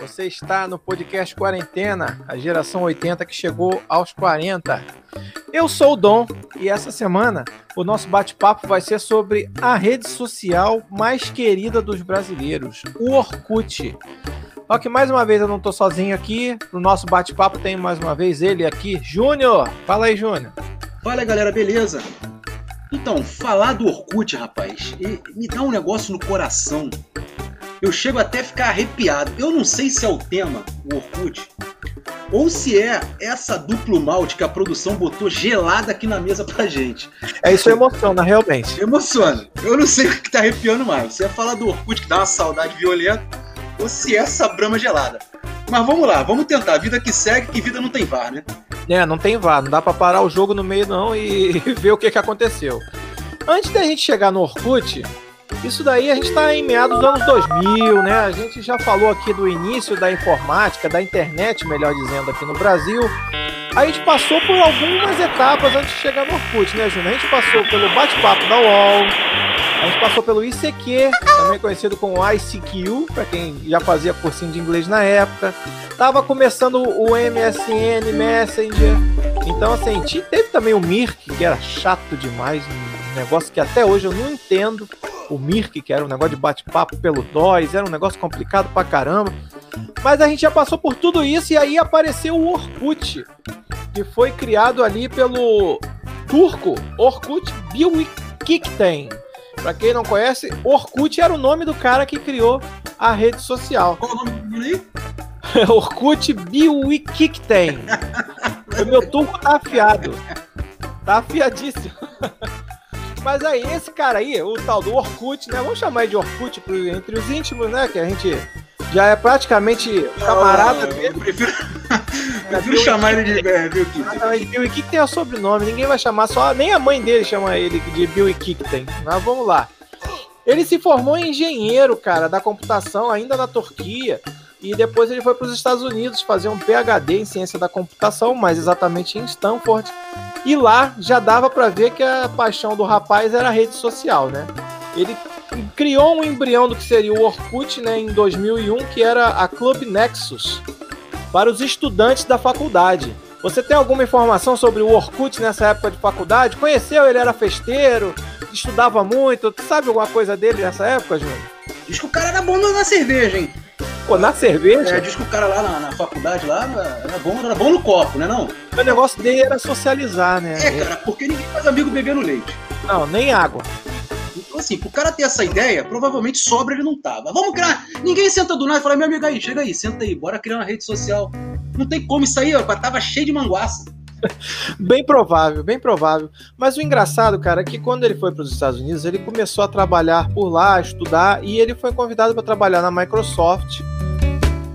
você está no podcast Quarentena, a geração 80 que chegou aos 40. Eu sou o Dom e essa semana o nosso bate-papo vai ser sobre a rede social mais querida dos brasileiros, o Orkut. Só que mais uma vez eu não estou sozinho aqui, no nosso bate-papo tem mais uma vez ele aqui, Júnior. Fala aí, Júnior. Fala galera, beleza? Então, falar do Orkut, rapaz, me dá um negócio no coração eu chego até a ficar arrepiado. Eu não sei se é o tema, o Orkut, ou se é essa duplo malte que a produção botou gelada aqui na mesa pra gente. É isso emociona, realmente. Emociona. Eu não sei o que tá arrepiando mais. Se é falar do Orkut que dá uma saudade violenta, ou se é essa brama gelada. Mas vamos lá, vamos tentar. Vida que segue, que vida não tem VAR, né? É, não tem VAR. Não dá pra parar o jogo no meio, não, e ver o que, que aconteceu. Antes da gente chegar no Orkut, isso daí a gente está em meados dos anos 2000, né? A gente já falou aqui do início da informática, da internet, melhor dizendo, aqui no Brasil. A gente passou por algumas etapas antes de chegar no Orkut, né, Júnior? A gente passou pelo bate-papo da UOL, a gente passou pelo ICQ, também conhecido como ICQ, para quem já fazia cursinho de inglês na época. Tava começando o MSN, Messenger. Então, assim, teve também o Mirk, que era chato demais, um negócio que até hoje eu não entendo o Mirk, que era um negócio de bate-papo pelo DOS, era um negócio complicado pra caramba. Mas a gente já passou por tudo isso e aí apareceu o Orkut, que foi criado ali pelo turco Orkut Bilgikten. Pra quem não conhece, Orkut era o nome do cara que criou a rede social. Qual o nome dele? Orkut Bilgikten. o meu turco tá afiado. Tá afiadíssimo. Mas aí, esse cara aí, o tal do Orkut, né? Vamos chamar ele de Orkut entre os íntimos, né? Que a gente já é praticamente camarada dele. Eu prefiro, prefiro chamar ele de é, Bill Kickten. Bill Kickten é o sobrenome, ninguém vai chamar só, nem a mãe dele chama ele de Bill Kickten. Mas vamos lá. Ele se formou em engenheiro, cara, da computação, ainda na Turquia. E depois ele foi para os Estados Unidos fazer um PhD em ciência da computação, mais exatamente em Stanford. E lá já dava para ver que a paixão do rapaz era a rede social, né? Ele criou um embrião do que seria o Orkut, né, em 2001, que era a Club Nexus, para os estudantes da faculdade. Você tem alguma informação sobre o Orkut nessa época de faculdade? Conheceu? Ele era festeiro, estudava muito. Tu sabe alguma coisa dele nessa época, Júnior? Diz que o cara era bom na cerveja, hein? Pô, na cerveja? É, diz que o cara lá na, na, faculdade lá era bom, era bom no copo, né não? O negócio dele era socializar, né? É, cara, porque ninguém faz amigo bebendo leite. Não, nem água. Então, assim, pro cara ter essa ideia, provavelmente sobra ele não tava. Vamos criar. Ninguém senta do nada e fala, meu amigo aí, chega aí, senta aí, bora criar uma rede social. Não tem como isso aí, ó, tava cheio de manguaça. bem provável, bem provável. Mas o engraçado, cara, é que quando ele foi para os Estados Unidos, ele começou a trabalhar por lá, estudar, e ele foi convidado para trabalhar na Microsoft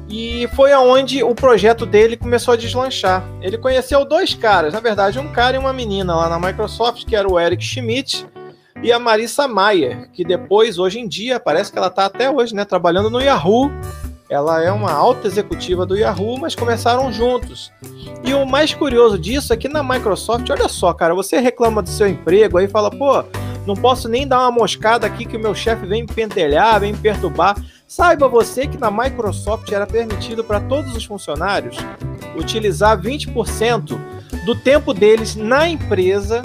e foi aonde o projeto dele começou a deslanchar. Ele conheceu dois caras, na verdade, um cara e uma menina lá na Microsoft, que era o Eric Schmidt e a Marissa Mayer, que depois, hoje em dia, parece que ela está até hoje, né, trabalhando no Yahoo. Ela é uma alta executiva do Yahoo, mas começaram juntos. E o mais curioso disso é que na Microsoft, olha só, cara, você reclama do seu emprego aí fala, pô, não posso nem dar uma moscada aqui que o meu chefe vem me pentelhar, vem me perturbar. Saiba você que na Microsoft era permitido para todos os funcionários utilizar 20% do tempo deles na empresa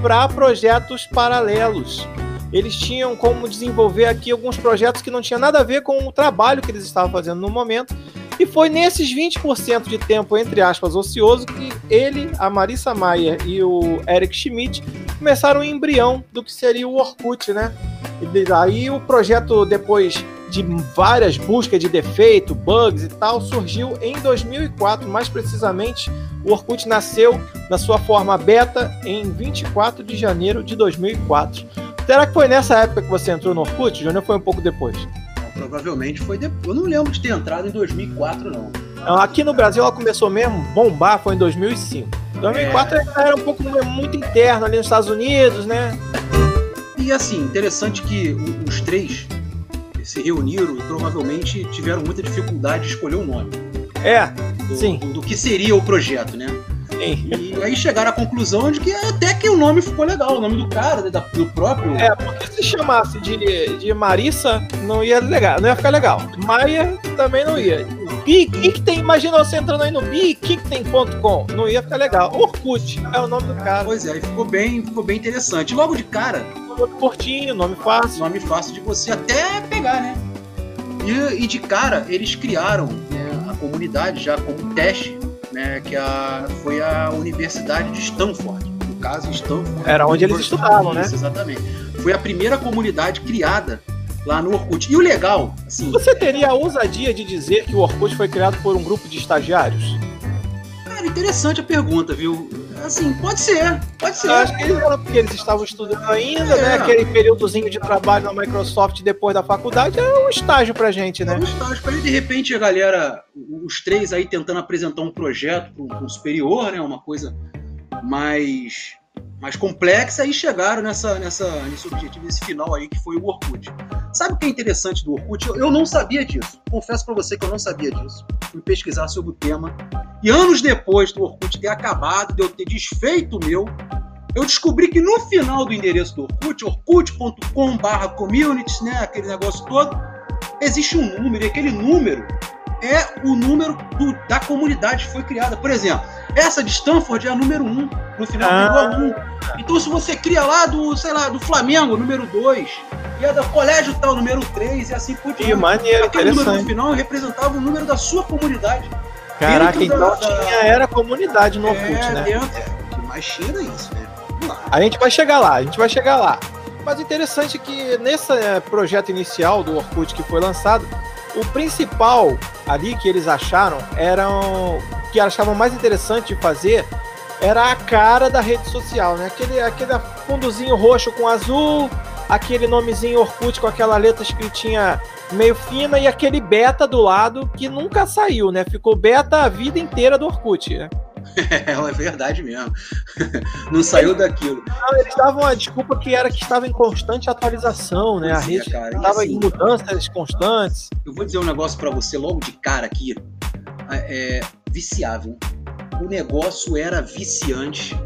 para projetos paralelos. Eles tinham como desenvolver aqui alguns projetos que não tinham nada a ver com o trabalho que eles estavam fazendo no momento. E foi nesses 20% de tempo, entre aspas, ocioso, que ele, a Marissa Mayer e o Eric Schmidt começaram o embrião do que seria o Orkut, né? E daí o projeto, depois de várias buscas de defeito, bugs e tal, surgiu em 2004, mais precisamente, o Orkut nasceu na sua forma beta em 24 de janeiro de 2004. Será que foi nessa época que você entrou no Orkut, Júnior, foi um pouco depois? Provavelmente foi depois. Eu não lembro de ter entrado em 2004, não. Aqui no Brasil ela começou mesmo, bombar, foi em 2005. 2004 é. era um pouco muito interno ali nos Estados Unidos, né? E assim, interessante que os três se reuniram e provavelmente tiveram muita dificuldade de escolher o um nome. É, do, sim. Do, do, que seria o projeto, né? Sim. E aí chegaram à conclusão de que até que o nome ficou legal, o nome do cara, né, do próprio. É, porque se chamasse de, de Marissa, não ia legal, não ia ficar legal. Maia também não ia. Bikikten, imagina você entrando aí no bikikten.com, não ia ficar legal. Orkut é o nome do cara. Pois é, ficou bem, ficou bem interessante. Logo de cara. Nome curtinho, nome fácil. Nome fácil de você até pegar, né? E, e de cara, eles criaram né, a comunidade já como teste né, que a, foi a Universidade de Stanford. No caso, Stanford. Era onde eles estudavam, né? Exatamente. Foi a primeira comunidade criada lá no Orkut. E o legal, assim. Você teria a ousadia de dizer que o Orkut foi criado por um grupo de estagiários? Cara, interessante a pergunta, viu? Assim, pode ser, pode ser. Eu acho que eles eram porque eles estavam estudando ainda, é. né? Aquele períodozinho de trabalho na Microsoft depois da faculdade é um estágio pra gente, né? É um estágio pra gente. De repente, a galera, os três aí tentando apresentar um projeto para um superior, né? Uma coisa mais mais complexa e chegaram nessa, nessa, nesse objetivo, nesse final aí que foi o Orkut. Sabe o que é interessante do Orkut? Eu, eu não sabia disso. Confesso para você que eu não sabia disso. Fui pesquisar sobre o tema. E anos depois do Orkut ter acabado, de eu ter desfeito o meu, eu descobri que no final do endereço do Orkut, orkut.com.br communities, né, aquele negócio todo, existe um número, e aquele número é o número do, da comunidade que foi criada. Por exemplo, essa de Stanford é a número 1. Um, no final ah. a 1. Um. Então se você cria lá do, sei lá, do Flamengo, número 2, e a do colégio tal, número 3, e assim por diante. Que maneiro, Aquele número no final representava o número da sua comunidade. Caraca, então da, tinha, era comunidade no Orkut, é, né? Dentro, é, que mais tinha isso, né? A gente vai chegar lá, a gente vai chegar lá. Mas interessante que nesse é, projeto inicial do Orkut que foi lançado, o principal ali que eles acharam eram que achavam mais interessante de fazer era a cara da rede social, né? Aquele, aquele fundozinho roxo com azul, aquele nomezinho Orkut com aquela letra escritinha meio fina e aquele beta do lado que nunca saiu, né? Ficou beta a vida inteira do Orkut, né? É, é verdade mesmo. Não saiu daquilo. Não, eles davam a desculpa que era que estava em constante atualização, né? A rede estava assim, em mudanças constantes. Eu vou dizer um negócio para você logo de cara aqui. É, é viciável. O negócio era viciante.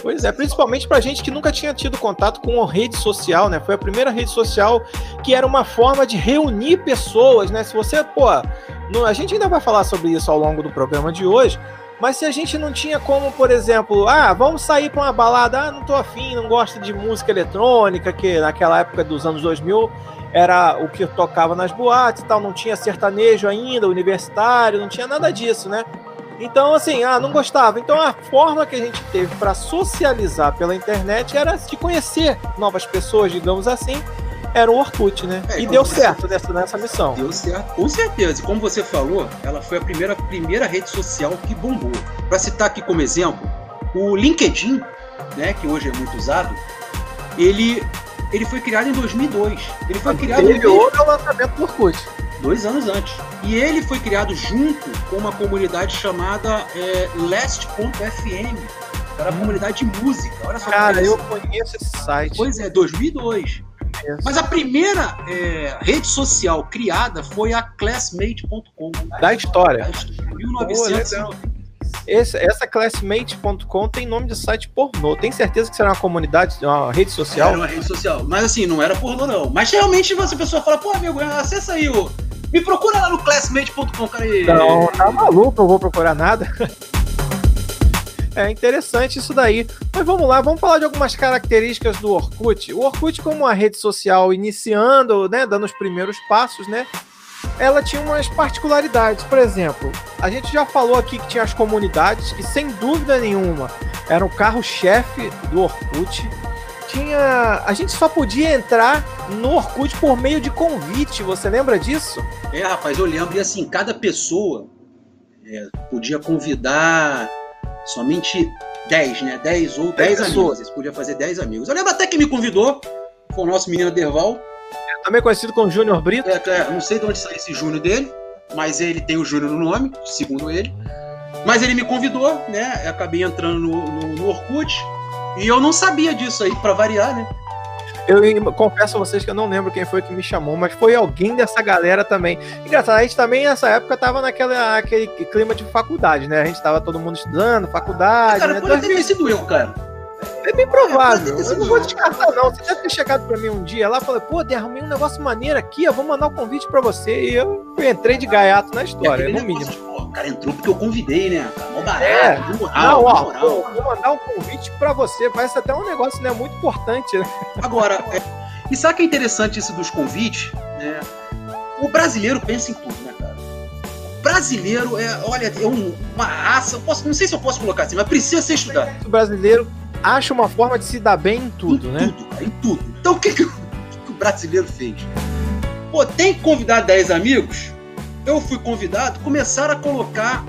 Pois é, principalmente pra gente que nunca tinha tido contato com a rede social, né? Foi a primeira rede social que era uma forma de reunir pessoas, né? Se você, pô, a gente ainda vai falar sobre isso ao longo do programa de hoje, mas se a gente não tinha como, por exemplo, ah, vamos sair para uma balada, ah, não tô afim, não gosto de música eletrônica, que naquela época dos anos 2000 era o que tocava nas boates e tal, não tinha sertanejo ainda, universitário, não tinha nada disso, né? Então, assim, ah, não gostava. Então, a forma que a gente teve para socializar pela internet era de conhecer novas pessoas, digamos assim, era o Orkut, né? É, e deu certo nessa, nessa missão. Deu certo, com certeza. E como você falou, ela foi a primeira, primeira rede social que bombou. Para citar aqui como exemplo, o LinkedIn, né, que hoje é muito usado, ele, ele foi criado em 2002. Ele foi criado... É o lançamento do Orkut dois anos antes. E ele foi criado junto com uma comunidade chamada é, Last.fm. Era uma comunidade de música. Olha só Cara, eu conheço esse site. Pois é, 2002. Mas a primeira é, rede social criada foi a classmate.com. Da história. 1990. Esse, essa classmate.com tem nome de site pornô. Tem certeza que será uma comunidade, uma rede social? Era uma rede social. Mas assim, não era pornô, não. Mas realmente, se a pessoa fala, pô, amigo, acessa aí o. Me procura lá no classmate.com, cara. E... Não, tá maluco, eu vou procurar nada. É interessante isso daí. Mas vamos lá, vamos falar de algumas características do Orkut. O Orkut, como uma rede social iniciando, né, dando os primeiros passos, né, ela tinha umas particularidades. Por exemplo, a gente já falou aqui que tinha as comunidades, que sem dúvida nenhuma eram o carro-chefe do Orkut. Tinha. A gente só podia entrar no Orkut por meio de convite, você lembra disso? É, rapaz, eu lembro. E assim, cada pessoa é, podia convidar somente 10, né? 10 ou 10 amigos. Você podia fazer 10 amigos. Eu lembro até que me convidou, foi o nosso menino Derval. É, também conhecido como Júnior Brito. É, é, não sei de onde saiu esse Júnior dele. mas ele tem o Júnior no nome, segundo ele. Mas ele me convidou, né? Eu acabei entrando no, no, no Orkut. E eu não sabia disso aí, para variar, né? Eu confesso a vocês que eu não lembro quem foi que me chamou, mas foi alguém dessa galera também. Engraçado, a gente também nessa época tava naquela aquele clima de faculdade, né? A gente tava todo mundo estudando, faculdade. Cara, né? pode ter sido eu, cara. É bem provável. É, eu não vou descartar, não. Você deve ter chegado pra mim um dia lá e falou, pô, derramei um negócio maneiro aqui, eu vou mandar um convite pra você. E eu entrei de gaiato na história, no mínimo. Cara entrou porque eu convidei, né? Mó barato, é. moral, não, ó, pô, vou mandar um convite pra você. Parece até um negócio né, muito importante, né? Agora, é, e sabe que é interessante isso dos convites? Né? O brasileiro pensa em tudo, né, cara? O brasileiro é, olha, é um, uma raça. Posso, não sei se eu posso colocar assim, mas precisa ser estudado. O brasileiro acha uma forma de se dar bem em tudo, em né? Tudo, cara, em tudo. Então o que, que, o, que o brasileiro fez? Pô, tem que convidar 10 amigos? Eu fui convidado, começaram a colocar,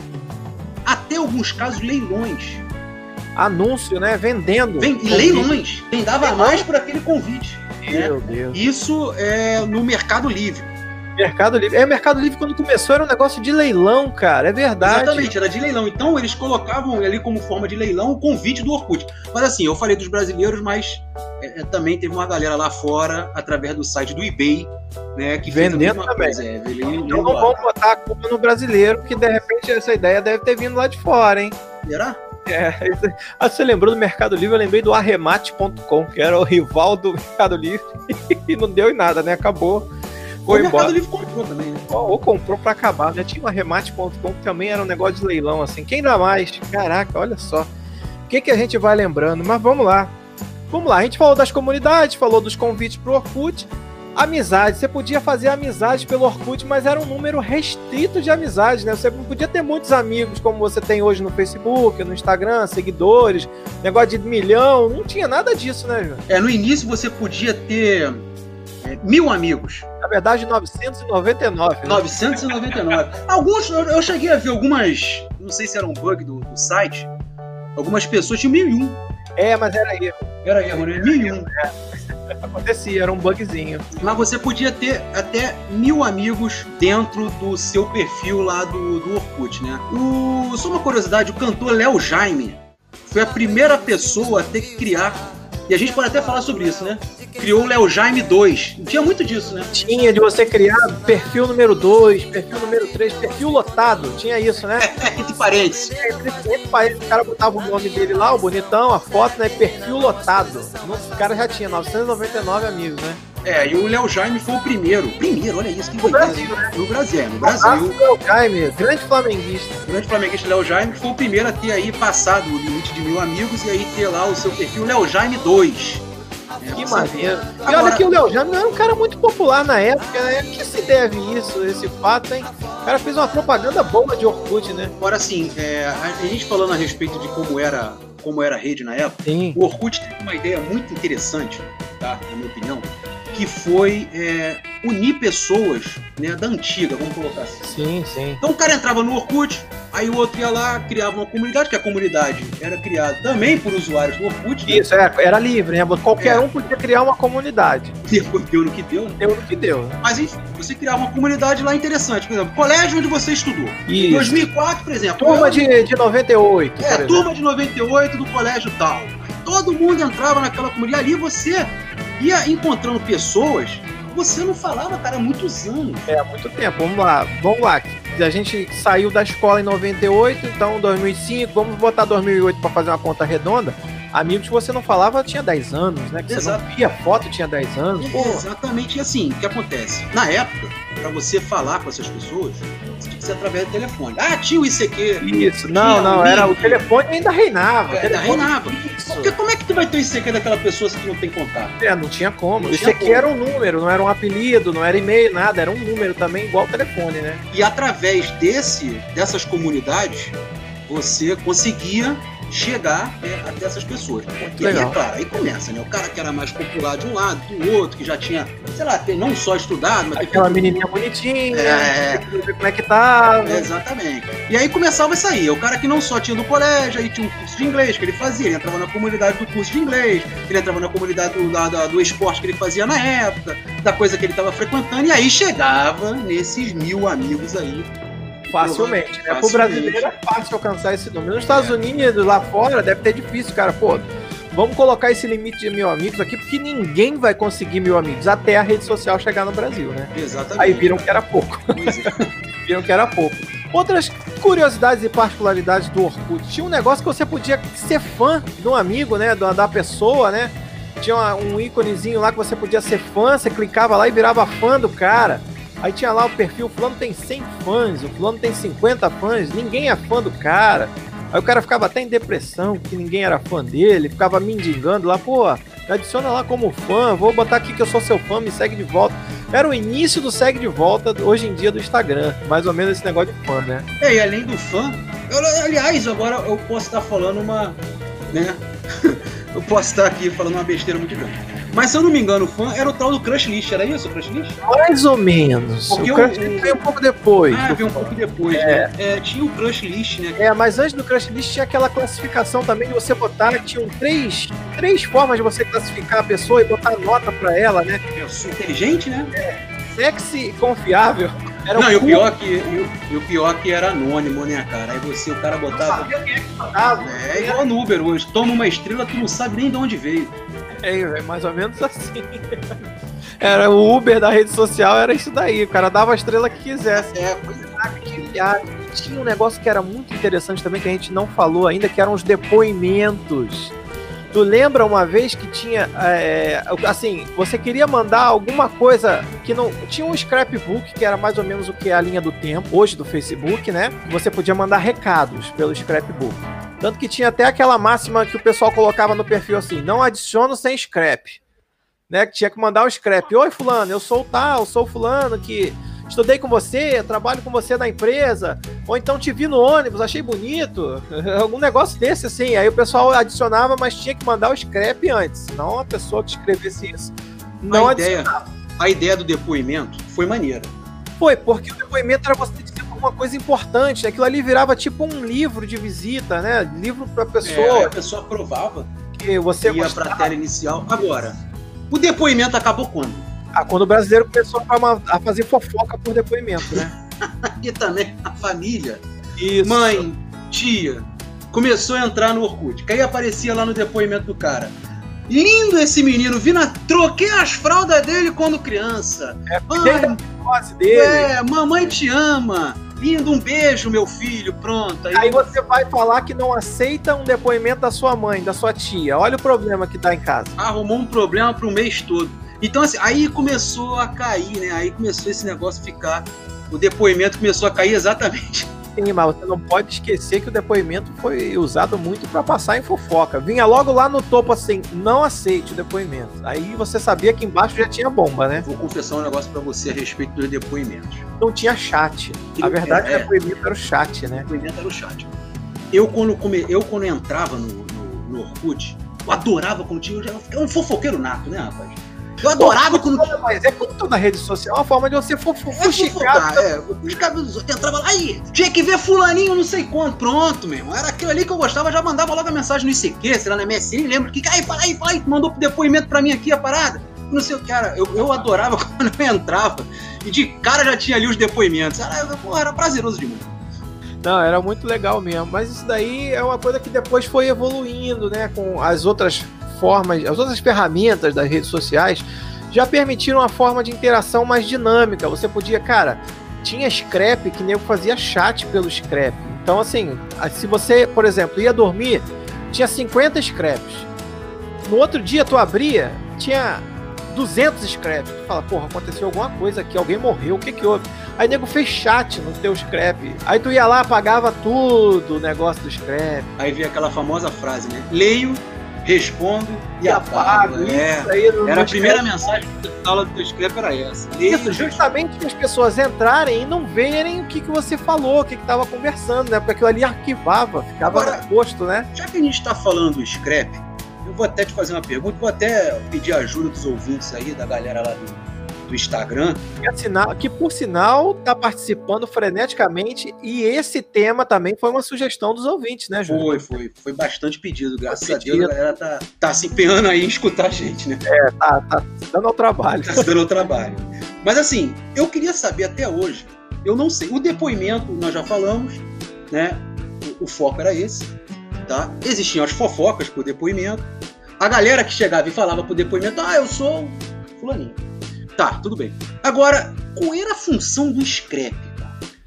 até alguns casos, leilões. Anúncio, né? Vendendo. Vem, leilões. Quem dava mais por aquele convite. Meu né? Deus. Isso é no Mercado Livre. Mercado Livre. É, Mercado Livre quando começou era um negócio de leilão, cara. É verdade. Exatamente, era de leilão. Então eles colocavam ali como forma de leilão o convite do Orkut. Mas assim, eu falei dos brasileiros, mas é, é também teve uma galera lá fora, através do site do eBay, né? Que Vendendo também. É, então não vamos botar a culpa no brasileiro, que de repente essa ideia deve ter vindo lá de fora, hein? Será? É, ah, você lembrou do Mercado Livre? Eu lembrei do arremate.com, que era o rival do Mercado Livre, e não deu em nada, né? Acabou foi o embora. Mercado Livre comprou também, né? Ou, ou comprou pra acabar. Já tinha o arremate.com que também era um negócio de leilão, assim. Quem dá mais? Caraca, olha só. O que, que a gente vai lembrando? Mas vamos lá. Vamos lá, a gente falou das comunidades, falou dos convites pro Orkut. Amizade, você podia fazer amizade pelo Orkut, mas era um número restrito de amizades, né? Você não podia ter muitos amigos como você tem hoje no Facebook, no Instagram, seguidores, negócio de milhão, não tinha nada disso, né, João? É, no início você podia ter é, mil amigos. Na verdade, 999. Né? 999. Alguns, eu, eu, cheguei a ver algumas, não sei se era um bug do, do site, algumas pessoas tinham mil e um. É, mas era erro. Era erro, né? Mil e um. É. Acontecia, era um bugzinho. Mas você podia ter até mil amigos dentro do seu perfil lá do, do Orkut, né? O, só uma curiosidade, o cantor Léo Jaime foi a primeira pessoa a ter que criar e a gente pode até falar sobre isso, né? Criou o Léo Jaime 2. Tinha muito disso, né? Tinha de você criar perfil número 2, perfil número 3, perfil lotado. Tinha isso, né? É, entre parênteses. É, entre, entre parênteses, o cara botava o nome dele lá, o bonitão, a foto, né? Perfil lotado. O cara já tinha 999 amigos, né? É, e o Léo Jaime foi o primeiro. Primeiro, olha isso, que no Brasil, né? No Brasil, é, no Brasil. Léo Jaime, grande flamenguista. grande flamenguista Léo Jaime foi o primeiro a ter aí passado o limite de mil amigos e aí ter lá o seu perfil Léo Jaime 2. É, que maneiro. E Agora... olha que o Léo Jaime não era um cara muito popular na época, né? Que se deve isso, esse fato, hein? O cara fez uma propaganda boa de Orkut, né? Agora, assim, é, a gente falando a respeito de como era, como era a rede na época, Sim. o Orkut teve uma ideia muito interessante, tá? Na minha opinião, que foi é, unir pessoas né, da antiga, vamos colocar assim. Sim, sim. Então o cara entrava no Orkut, aí o outro ia lá, criava uma comunidade, que a comunidade era criada também por usuários do Orkut. Né? Isso, é, era livre, né? Qualquer é. um podia criar uma comunidade. Deu, deu no que deu, né? Deu no que deu. Né? Mas enfim, você criava uma comunidade lá interessante. Por exemplo, colégio onde você estudou. Isso. Em 2004, por exemplo. Turma de, de 98. É, turma de 98 do colégio tal. todo mundo entrava naquela comunidade. Ali você ia encontrando pessoas você não falava, cara, há muitos anos. É, há muito tempo. Vamos lá, vamos lá. A gente saiu da escola em 98, então 2005, vamos botar 2008 para fazer uma conta redonda. Amigos que você não falava tinha 10 anos, né? Que Exato. você não via foto tinha 10 anos. É, exatamente e assim, o que acontece? Na época, para você falar com essas pessoas, você tinha que ser através do telefone. Ah, tinha o ICQ. Isso, não, não, era o telefone ainda reinava. É, ainda reinava. Tu vai ter o ICQ daquela pessoa se tu não tem contato? É, não tinha como. Não o ICQ como. era um número, não era um apelido, não era e-mail, nada, era um número também igual o telefone, né? E através desse, dessas comunidades, você conseguia chegar é, até essas pessoas. E aí, é claro, aí começa, né? O cara que era mais popular de um lado, do outro, que já tinha, sei lá, não só estudado, mas... Aquela menininha bonitinha, é... como é que tava. Exatamente. E aí começava isso aí, o cara que não só tinha do colégio, aí tinha um curso de inglês que ele fazia, ele entrava na comunidade do curso de inglês, ele entrava na comunidade do, da, do esporte que ele fazia na época, da coisa que ele estava frequentando, e aí chegava nesses mil amigos aí Facilmente, né? Pro brasileiro é fácil alcançar esse número. Nos Estados é. Unidos, lá fora, deve ter difícil, cara. Pô, vamos colocar esse limite de mil amigos aqui, porque ninguém vai conseguir mil amigos até a rede social chegar no Brasil, né? Exatamente. Aí viram que era pouco. É. viram que era pouco. Outras curiosidades e particularidades do Orkut. Tinha um negócio que você podia ser fã de um amigo, né? Da pessoa, né? Tinha um íconezinho lá que você podia ser fã, você clicava lá e virava fã do cara. Aí tinha lá o perfil, o fulano tem 100 fãs, o fulano tem 50 fãs, ninguém é fã do cara. Aí o cara ficava até em depressão, que ninguém era fã dele, ficava mendigando lá, pô, adiciona lá como fã, vou botar aqui que eu sou seu fã, me segue de volta. Era o início do segue de volta, hoje em dia, do Instagram. Mais ou menos esse negócio de fã, né? É, e além do fã, eu, aliás, agora eu posso estar falando uma. né? eu posso estar aqui falando uma besteira muito grande. Mas se eu não me engano, o fã era o tal do Crush List, era isso o Crush List? Mais ou menos. Porque o Crush List veio um pouco depois. Ah, veio um pouco depois, é. né? É, tinha o Crush List, né? É, mas antes do Crush List tinha aquela classificação também de você botar, tinham três, três formas de você classificar a pessoa e botar nota pra ela, né? É, inteligente, né? É. Sexy confiável. Era não, e o, pior que, e o pior que era anônimo, né, cara? Aí você, o cara botava. É, é igual no Uber hoje. Toma uma estrela, tu não sabe nem de onde veio. É, é mais ou menos assim. Era o Uber da rede social, era isso daí. O cara dava a estrela que quisesse. É, é. Tinha um negócio que era muito interessante também, que a gente não falou ainda, que eram os depoimentos. Tu lembra uma vez que tinha, é, assim, você queria mandar alguma coisa que não. Tinha um scrapbook, que era mais ou menos o que é a linha do tempo, hoje do Facebook, né? Você podia mandar recados pelo scrapbook. Tanto que tinha até aquela máxima que o pessoal colocava no perfil assim: não adiciono sem scrap. Né? Que tinha que mandar o scrap. Oi, Fulano, eu sou o tal, sou Fulano que estudei com você, trabalho com você na empresa, ou então te vi no ônibus, achei bonito, algum negócio desse assim. Aí o pessoal adicionava, mas tinha que mandar o scrap antes, não a pessoa que escrevesse isso. Não a ideia, a ideia do depoimento foi maneira. Foi, porque o depoimento era você uma coisa importante. Aquilo ali virava tipo um livro de visita, né? Livro pra pessoa. É, a pessoa aprovava que você ia gostava. pra tela inicial. Agora, o depoimento acabou quando? Ah, quando o brasileiro começou a fazer fofoca por depoimento, né? e também a família. Isso. Mãe, tia, começou a entrar no Orkut. Que aí aparecia lá no depoimento do cara. Lindo esse menino, Vina, troquei as fraldas dele quando criança. É, Mãe, dele. É, mamãe te ama. Lindo, um beijo, meu filho, pronto. Aí... aí... você vai falar que não aceita um depoimento da sua mãe, da sua tia. Olha o problema que dá em casa. Arrumou um problema pro mês todo. Então, assim, aí começou a cair, né? Aí começou esse negócio a ficar. O depoimento começou a cair exatamente Sim, mas você não pode esquecer que o depoimento foi usado muito para passar em fofoca. Vinha logo lá no topo assim, não aceite o depoimento. Aí você sabia que embaixo já tinha bomba, né? Vou confessar um negócio para você a respeito dos depoimentos. Não tinha chat. A verdade é, o depoimento era o chat, né? O depoimento era o chat. Eu quando, come... eu, quando entrava no, no, no Orkut, eu adorava quando tinha. Eu era um fofoqueiro nato, né, rapaz? Eu adorava Pô, quando. Mas é como toda rede social, é uma forma de você fuxicar. É, é, fuxicar dos outros. Entrava lá, aí, tinha que ver fulaninho, não sei quanto. Pronto, meu irmão. Era aquilo ali que eu gostava, já mandava logo a mensagem no ICQ, sei lá, na MSN, lembro que. Aí, fala aí, fala aí, mandou depoimento pra mim aqui a parada. Não sei o que, era. Eu, eu adorava quando eu entrava. E de cara já tinha ali os depoimentos. Era, porra, era prazeroso demais. Não, era muito legal mesmo. Mas isso daí é uma coisa que depois foi evoluindo, né? Com as outras formas, as outras ferramentas das redes sociais já permitiram uma forma de interação mais dinâmica. Você podia, cara, tinha scrap que nego fazia chat pelo scrap. Então, assim, se você, por exemplo, ia dormir, tinha 50 scraps. No outro dia tu abria, tinha 200 scraps. Tu fala, porra, aconteceu alguma coisa aqui, alguém morreu, o que que houve? Aí nego fez chat no teu scrap. Aí tu ia lá, apagava tudo o negócio do scrap. Aí via aquela famosa frase, né? Leio respondo e, e apago. apago. É. era a primeira mensagem da aula do Scrap era essa. Isso, justamente para as pessoas entrarem e não verem o que, que você falou, o que estava conversando, né? Porque aquilo ali arquivava, ficava Agora, posto, né? Já que a gente está falando do Scrap, eu vou até te fazer uma pergunta, vou até pedir ajuda dos ouvintes aí, da galera lá do, do Instagram. Que, que por sinal está participando freneticamente e esse tema também foi uma sugestão dos ouvintes, né, Júlio? Foi, foi. Foi bastante pedido, graças foi pedido. a Deus. A galera tá, tá se empenhando aí em escutar a gente, né? É, tá, tá dando ao trabalho. Tá dando ao trabalho. Mas assim, eu queria saber até hoje, eu não sei, o depoimento nós já falamos, né? O, o foco era esse, tá? Existiam as fofocas por depoimento. A galera que chegava e falava pro depoimento, ah, eu sou fulaninho. Tá, tudo bem. Agora, qual era a função do scrap?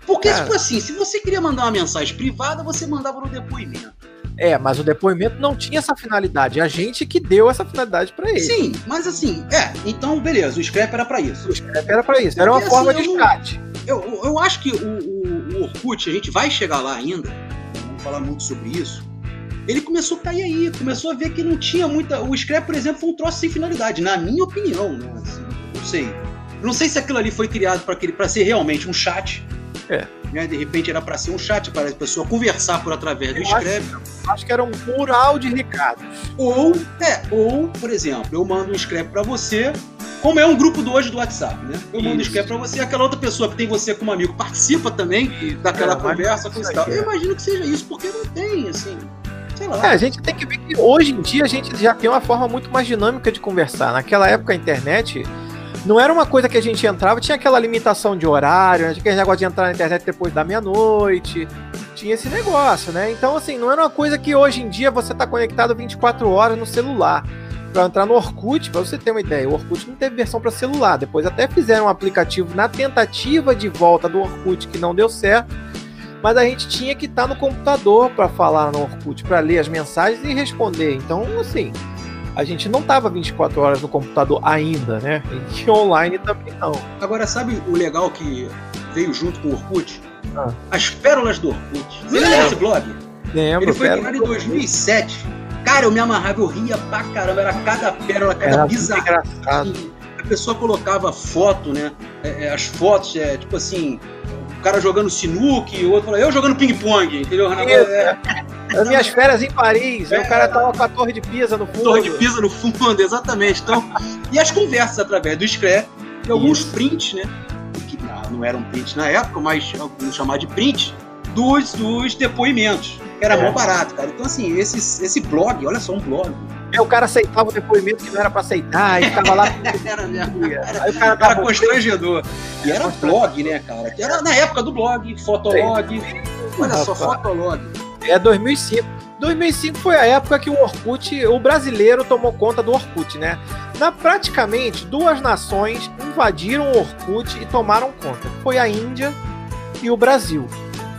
Porque, Cara, tipo assim, se você queria mandar uma mensagem privada, você mandava no depoimento. É, mas o depoimento não tinha essa finalidade. A gente que deu essa finalidade para ele. Sim, mas assim, é, então beleza, o scrap era para isso. O scrap era para isso, era Porque, uma forma assim, de chat. Eu, eu acho que o, o, o Orkut, a gente vai chegar lá ainda, vamos falar muito sobre isso. Ele começou a cair aí, começou a ver que não tinha muita. O scrap, por exemplo, foi um troço sem finalidade, na minha opinião, né? Assim, não sei. Eu não sei se aquilo ali foi criado para ser realmente um chat. É. Né? De repente era para ser um chat, para a pessoa conversar por através do eu Scrap. Acho, acho, que era um mural de recados. Ou, é, ou, por exemplo, eu mando um Scrap para você, como é um grupo do hoje do WhatsApp, né? Eu Isso. mando um Scrap para você, aquela outra pessoa que tem você como amigo participa também Isso. daquela é, conversa com tal. Eu imagino que seja isso, porque não tem, assim. É, a gente tem que ver que hoje em dia a gente já tem uma forma muito mais dinâmica de conversar. Naquela época a internet não era uma coisa que a gente entrava, tinha aquela limitação de horário, né? tinha aquele negócio de entrar na internet depois da meia-noite, tinha esse negócio, né? Então, assim, não era uma coisa que hoje em dia você tá conectado 24 horas no celular. Para entrar no Orkut, para você ter uma ideia, o Orkut não teve versão para celular. Depois até fizeram um aplicativo na tentativa de volta do Orkut que não deu certo. Mas a gente tinha que estar tá no computador para falar no Orkut, para ler as mensagens e responder. Então, assim, a gente não tava 24 horas no computador ainda, né? E online também não. Agora, sabe o legal que veio junto com o Orkut? Ah. As pérolas do Orkut. Você lembra desse blog? Lembro. Ele foi criado em 2007. Cara, eu me amarrava, eu ria pra caramba. Era cada pérola, cada bizarra. A pessoa colocava foto, né? É, é, as fotos, é, tipo assim, o cara jogando sinuque, o outro falou, eu jogando ping-pong, entendeu? É, as minhas férias em Paris, é, o cara tava com a torre de Pisa no fundo. Torre de Pisa no fundo, exatamente. Então, e as conversas através do Scrap, e alguns Isso. prints, né? Que não eram prints na época, mas vamos chamar de print, dos, dos depoimentos. Que era é. mó barato, cara. Então, assim, esse, esse blog, olha só, um blog. É, o cara aceitava o depoimento que não era pra aceitar, e ficava lá. era mesmo. Era, Aí o cara, era constrangedor. E era blog, né, cara? Era na época do blog, fotolog. Olha só, fotolog. É 2005. 2005 foi a época que o Orkut, o brasileiro tomou conta do Orkut, né? Na praticamente duas nações invadiram o Orkut e tomaram conta. Foi a Índia e o Brasil.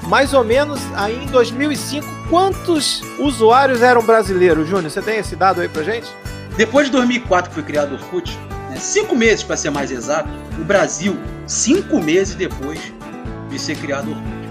Mais ou menos aí em 2005, quantos usuários eram brasileiros, Júnior? Você tem esse dado aí pra gente? Depois de 2004 que foi criado o Orkut, né, cinco meses para ser mais exato, o Brasil, cinco meses depois de ser criado o Orkut,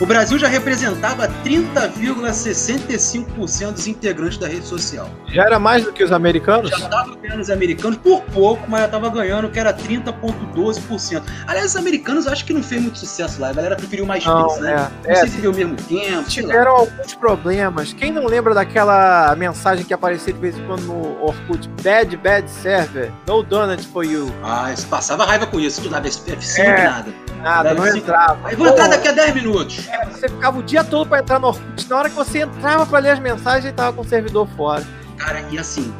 o Brasil já representava 30,65% dos integrantes da rede social. Já era mais do que os americanos? Já estava ganhando os americanos por pouco, mas já estava ganhando, que era 30,12%. Aliás, os americanos acho que não fez muito sucesso lá. A galera preferiu mais não, né? É, não é, sei se viu ao mesmo tempo. Tiveram alguns problemas. Quem não lembra daquela mensagem que aparecia de vez em quando no Orkut? Bad, bad server. No donut for you. Ah, isso passava raiva com isso. Tu dava F5 é, nada. Nada, não entrava. Aí vou entrar daqui a 10 minutos. É, você ficava o dia todo para entrar no Orkut. Na hora que você entrava para ler as mensagens, ele tava com o servidor fora. Cara, e assim,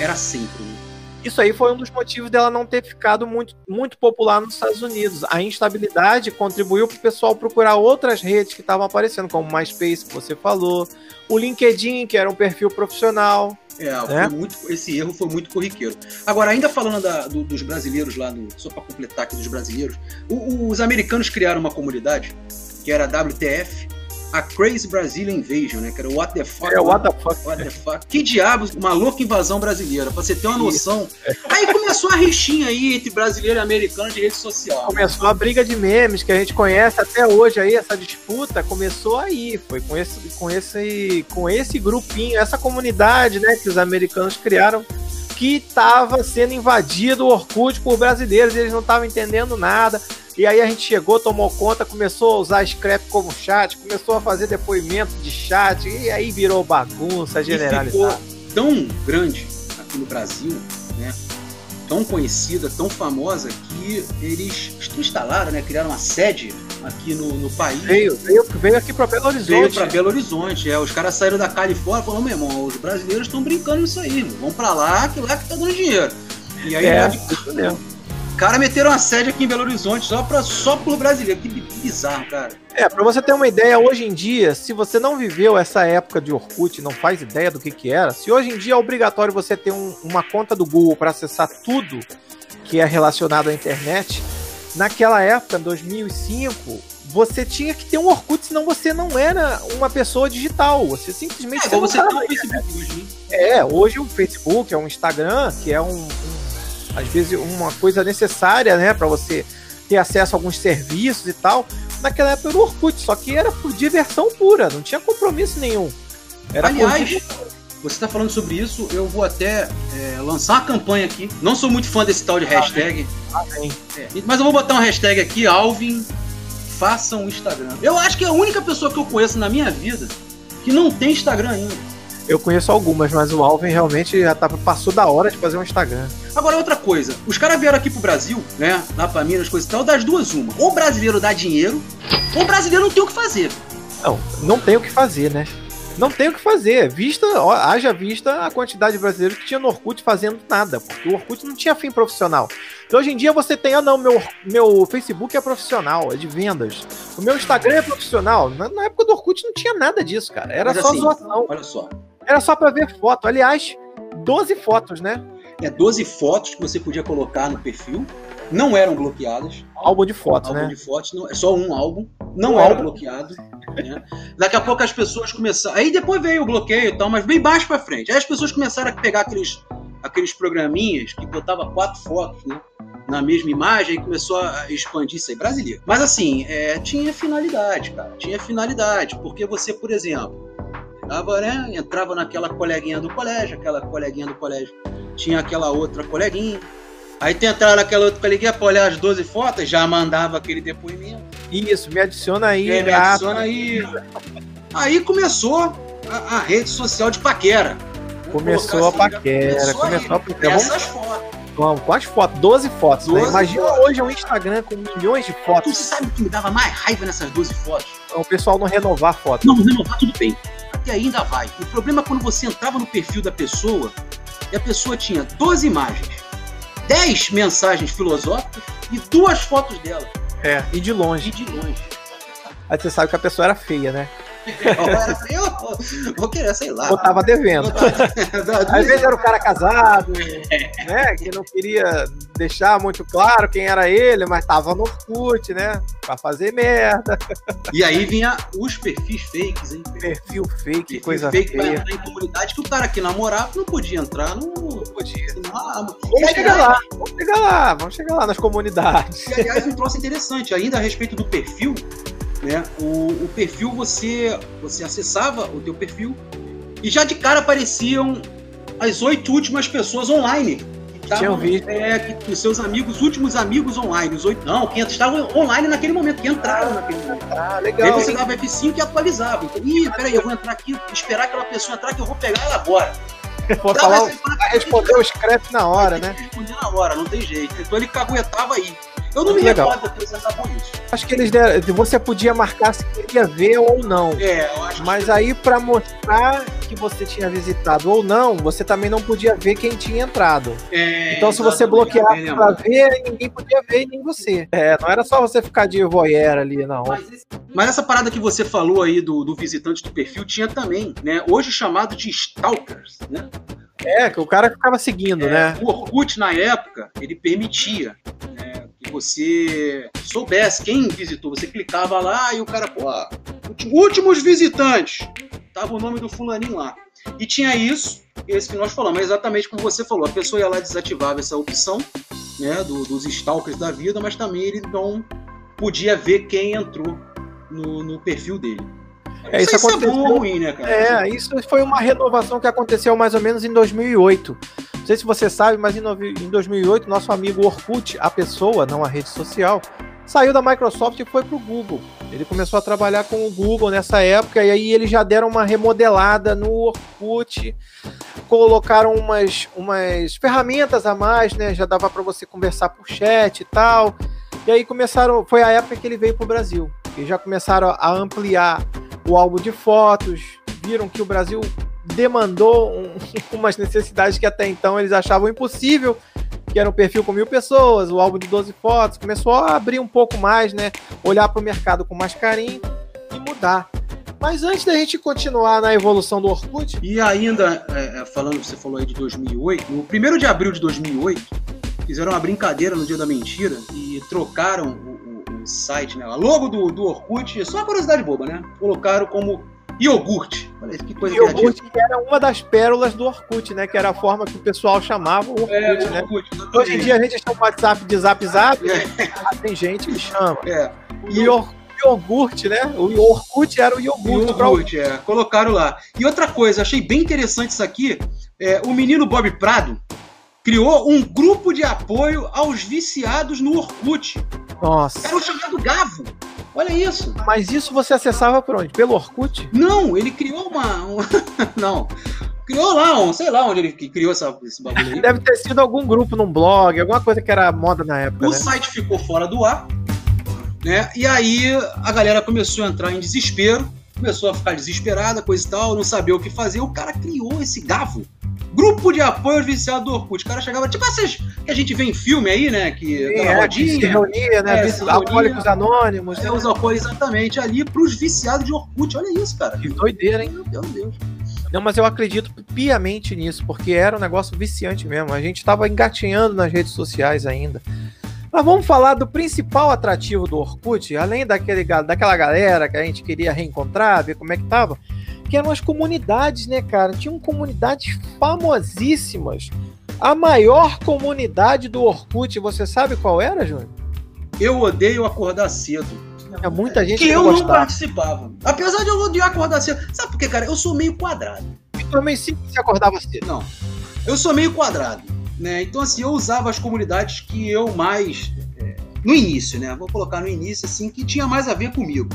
era sempre. Isso aí foi um dos motivos dela não ter ficado muito, muito popular nos Estados Unidos. A instabilidade contribuiu para o pessoal procurar outras redes que estavam aparecendo, como o MySpace, que você falou, o LinkedIn, que era um perfil profissional. É, né? muito, esse erro foi muito corriqueiro. Agora, ainda falando da, do, dos brasileiros lá, no, só para completar aqui dos brasileiros, o, os americanos criaram uma comunidade que era a WTF, a Crazy Brazilian Invasion, né? Que era o What the Fuck. É, what the fuck. What the fuck. Que diabos, uma louca invasão brasileira, pra você ter uma noção. Aí começou a rixinha aí entre brasileiro e americano de rede social. Começou a briga de memes que a gente conhece até hoje aí, essa disputa começou aí. Foi com esse, com esse, com esse grupinho, essa comunidade, né, que os americanos criaram que estava sendo invadido o Orkut por brasileiros, eles não estavam entendendo nada. E aí a gente chegou, tomou conta, começou a usar Scrap como chat, começou a fazer depoimento de chat, e aí virou bagunça generalizada. E ficou tão grande aqui no Brasil, né? Tão conhecida, tão famosa, que eles instalaram, né? Criaram uma sede aqui no, no país. Veio, veio, veio aqui para Belo Horizonte. Veio para Belo Horizonte, é. Os caras saíram da Califórnia e falaram, meu irmão, os brasileiros estão brincando nisso aí. Vamos para lá, que lá que tá dando dinheiro. E aí, é, isso mesmo cara meteram uma sede aqui em Belo Horizonte só, pra, só por brasileiro. Que bizarro, cara. É, pra você ter uma ideia, hoje em dia, se você não viveu essa época de Orkut, não faz ideia do que que era, se hoje em dia é obrigatório você ter um, uma conta do Google para acessar tudo que é relacionado à internet, naquela época, em 2005, você tinha que ter um Orkut, senão você não era uma pessoa digital. Você simplesmente. É, você tem um Facebook hoje, né? É, hoje o Facebook é um Instagram, que é um, um às vezes uma coisa necessária, né, para você ter acesso a alguns serviços e tal. Naquela época era o Orkut, só que era por diversão pura, não tinha compromisso nenhum. Era Aliás, você está falando sobre isso, eu vou até é, lançar uma campanha aqui. Não sou muito fã desse tal de hashtag. Ah, é, mas eu vou botar uma hashtag aqui, Alvin, faça um Instagram. Eu acho que é a única pessoa que eu conheço na minha vida que não tem Instagram ainda. Eu conheço algumas, mas o Alvin realmente já tava, passou da hora de fazer um Instagram. Agora, outra coisa. Os caras vieram aqui pro Brasil, né? Lá pra Minas, coisas e tal, das duas uma. Ou o brasileiro dá dinheiro, ou o brasileiro não tem o que fazer. Não, não tem o que fazer, né? Não tem o que fazer. Vista, ó, haja vista a quantidade de brasileiros que tinha no Orkut fazendo nada, porque o Orkut não tinha fim profissional. Então hoje em dia você tem, ah não, meu, meu Facebook é profissional, é de vendas. O meu Instagram é profissional. Na, na época do Orkut não tinha nada disso, cara. Era Mas só assim, zoação. Olha só. Era só para ver foto. Aliás, 12 fotos, né? É 12 fotos que você podia colocar no perfil. Não eram bloqueadas. Álbum de fotos, álbum né? Álbum de fotos, não, é só um álbum. Não um era álbum. bloqueado. Né? Daqui a pouco as pessoas começaram. Aí depois veio o bloqueio e tal, mas bem baixo para frente. Aí as pessoas começaram a pegar aqueles, aqueles programinhas que botava quatro fotos, né? na mesma imagem e começou a expandir isso aí, brasileiro. Mas assim, é, tinha finalidade, cara. Tinha finalidade. Porque você, por exemplo, Tava, né? Entrava naquela coleguinha do colégio, aquela coleguinha do colégio tinha aquela outra coleguinha. Aí tentaram naquela outra coleguinha pra olhar as 12 fotos, já mandava aquele depoimento. Isso, me adiciona aí. É, me adiciona aí. Aí começou a, a, rede social de paquera. Começou assim, a paquera, começou, começou a paquera. Essas fotos. Vamos, quantas fotos? 12 fotos. 12 né? Imagina fotos. hoje um Instagram com milhões de fotos. Tu sabe o que me dava mais raiva nessas 12 fotos? É o pessoal não renovar fotos. Não, renovar tudo bem até ainda vai. O problema é quando você entrava no perfil da pessoa e a pessoa tinha 12 imagens, 10 mensagens filosóficas e duas fotos dela. É, e de longe. E de longe. Aí você sabe que a pessoa era feia, né? Eu vou querer, sei lá. Ou tava devendo. Às vezes era o cara casado, né? Que não queria deixar muito claro quem era ele, mas tava no Orkut, né? Pra fazer merda. E aí vinha os perfis fakes, hein? Perfil fake, Perfil coisa fake feia. pra entrar em comunidade que o cara que namorava não podia entrar, não, não podia. Ah, vamos chegar lá, vamos chegar lá, vamos chegar lá nas comunidades. E aliás, um troço interessante, ainda a respeito do perfil, né? O, o perfil você você acessava o teu perfil e já de cara apareciam as oito últimas pessoas online. Tinha visto. É, que, os seus amigos, últimos amigos online, os oito. Não, que estavam online naquele momento, que entraram naquele momento. Ah, legal. Aí você dava F5 e atualizava. Então, ih, peraí, eu vou entrar aqui, esperar aquela pessoa entrar que eu vou pegar ela agora. Vou falar, vai responder o scrap na hora, né? Responder na hora, não tem jeito. Então ele caguetava aí. Eu não me legal. recordo depois isso. Acho que eles deram, você podia marcar se queria ver ou não. É, eu acho Mas que... aí para mostrar que você tinha visitado ou não, você também não podia ver quem tinha entrado. É, então se você bloqueasse para ver, ninguém podia ver nem você. É, não era só você ficar de voyeur ali, não. Mas, esse... Mas essa parada que você falou aí do, do visitante do perfil tinha também, né? Hoje chamado de stalkers, né? É, que o cara ficava seguindo, é, né? O Orkut, na época, ele permitia você soubesse quem visitou, você clicava lá e o cara, pô, Últimos visitantes. Tava o nome do fulaninho lá. E tinha isso, esse que nós falamos, exatamente como você falou. A pessoa ia lá e desativava essa opção, né, do, dos stalkers da vida, mas também ele não podia ver quem entrou no, no perfil dele. É, isso, isso aconteceu... é bom ou ruim, né, cara? É, isso foi uma renovação que aconteceu mais ou menos em 2008. Não sei se você sabe, mas em 2008, nosso amigo Orkut, a pessoa, não a rede social, saiu da Microsoft e foi para o Google. Ele começou a trabalhar com o Google nessa época e aí eles já deram uma remodelada no Orkut, colocaram umas, umas ferramentas a mais, né? Já dava para você conversar por chat e tal. E aí começaram, foi a época que ele veio para o Brasil. E já começaram a ampliar o álbum de fotos, viram que o Brasil demandou um, umas necessidades que até então eles achavam impossível, que era um perfil com mil pessoas, o álbum de 12 fotos, começou a abrir um pouco mais, né? Olhar para o mercado com mais carinho e mudar. Mas antes da gente continuar na evolução do Orkut. E ainda, é, é falando, você falou aí de 2008, no 1 de abril de 2008, fizeram uma brincadeira no dia da mentira e trocaram o, o, o site, né? A logo do, do Orkut, só uma curiosidade boba, né? Colocaram como iogurte. Olha que coisa iogurte que era uma das pérolas do Orkut, né? Que era a forma que o pessoal chamava o Orkut, é, né? Orkut, Hoje em dia a gente chama o WhatsApp de Zap Zap, é. tem gente que chama. É. E iogurte, né? O Orkut era o iogurte. iogurte, é. Colocaram lá. E outra coisa, achei bem interessante isso aqui. É, o menino Bob Prado criou um grupo de apoio aos viciados no Orkut. Nossa. Era o chamado Gavo. Olha isso. Mas isso você acessava por onde? Pelo Orkut? Não, ele criou uma. Um... não. Criou lá, um, sei lá onde ele criou essa, esse bagulho aí. Deve ter sido algum grupo num blog, alguma coisa que era moda na época. O né? site ficou fora do ar, né? E aí a galera começou a entrar em desespero, começou a ficar desesperada, coisa e tal, não sabia o que fazer. O cara criou esse gavo Grupo de apoio viciado do Orkut. O cara chegava, tipo essas que a gente vê em filme aí, né? Que Sim, é, rodinha. Se reunia, né? É, alcoólicos anônimos. É, né? os apoios exatamente ali pros viciados de Orkut. Olha isso, cara. Que doideira, hein? Meu Deus, Deus. Não, mas eu acredito piamente nisso, porque era um negócio viciante mesmo. A gente estava engatinhando nas redes sociais ainda. Mas vamos falar do principal atrativo do Orkut, além daquele, daquela galera que a gente queria reencontrar, ver como é que tava que eram as comunidades, né, cara? Tinham comunidades famosíssimas. A maior comunidade do Orkut, você sabe qual era, Júnior? Eu odeio acordar cedo. É muita gente que, que eu não participava. Apesar de eu odiar acordar cedo. Sabe por quê, cara? Eu sou meio quadrado. Eu também sim se acordava cedo. Não. Eu sou meio quadrado. Né? Então, assim, eu usava as comunidades que eu mais. É, no início, né? Vou colocar no início, assim, que tinha mais a ver comigo.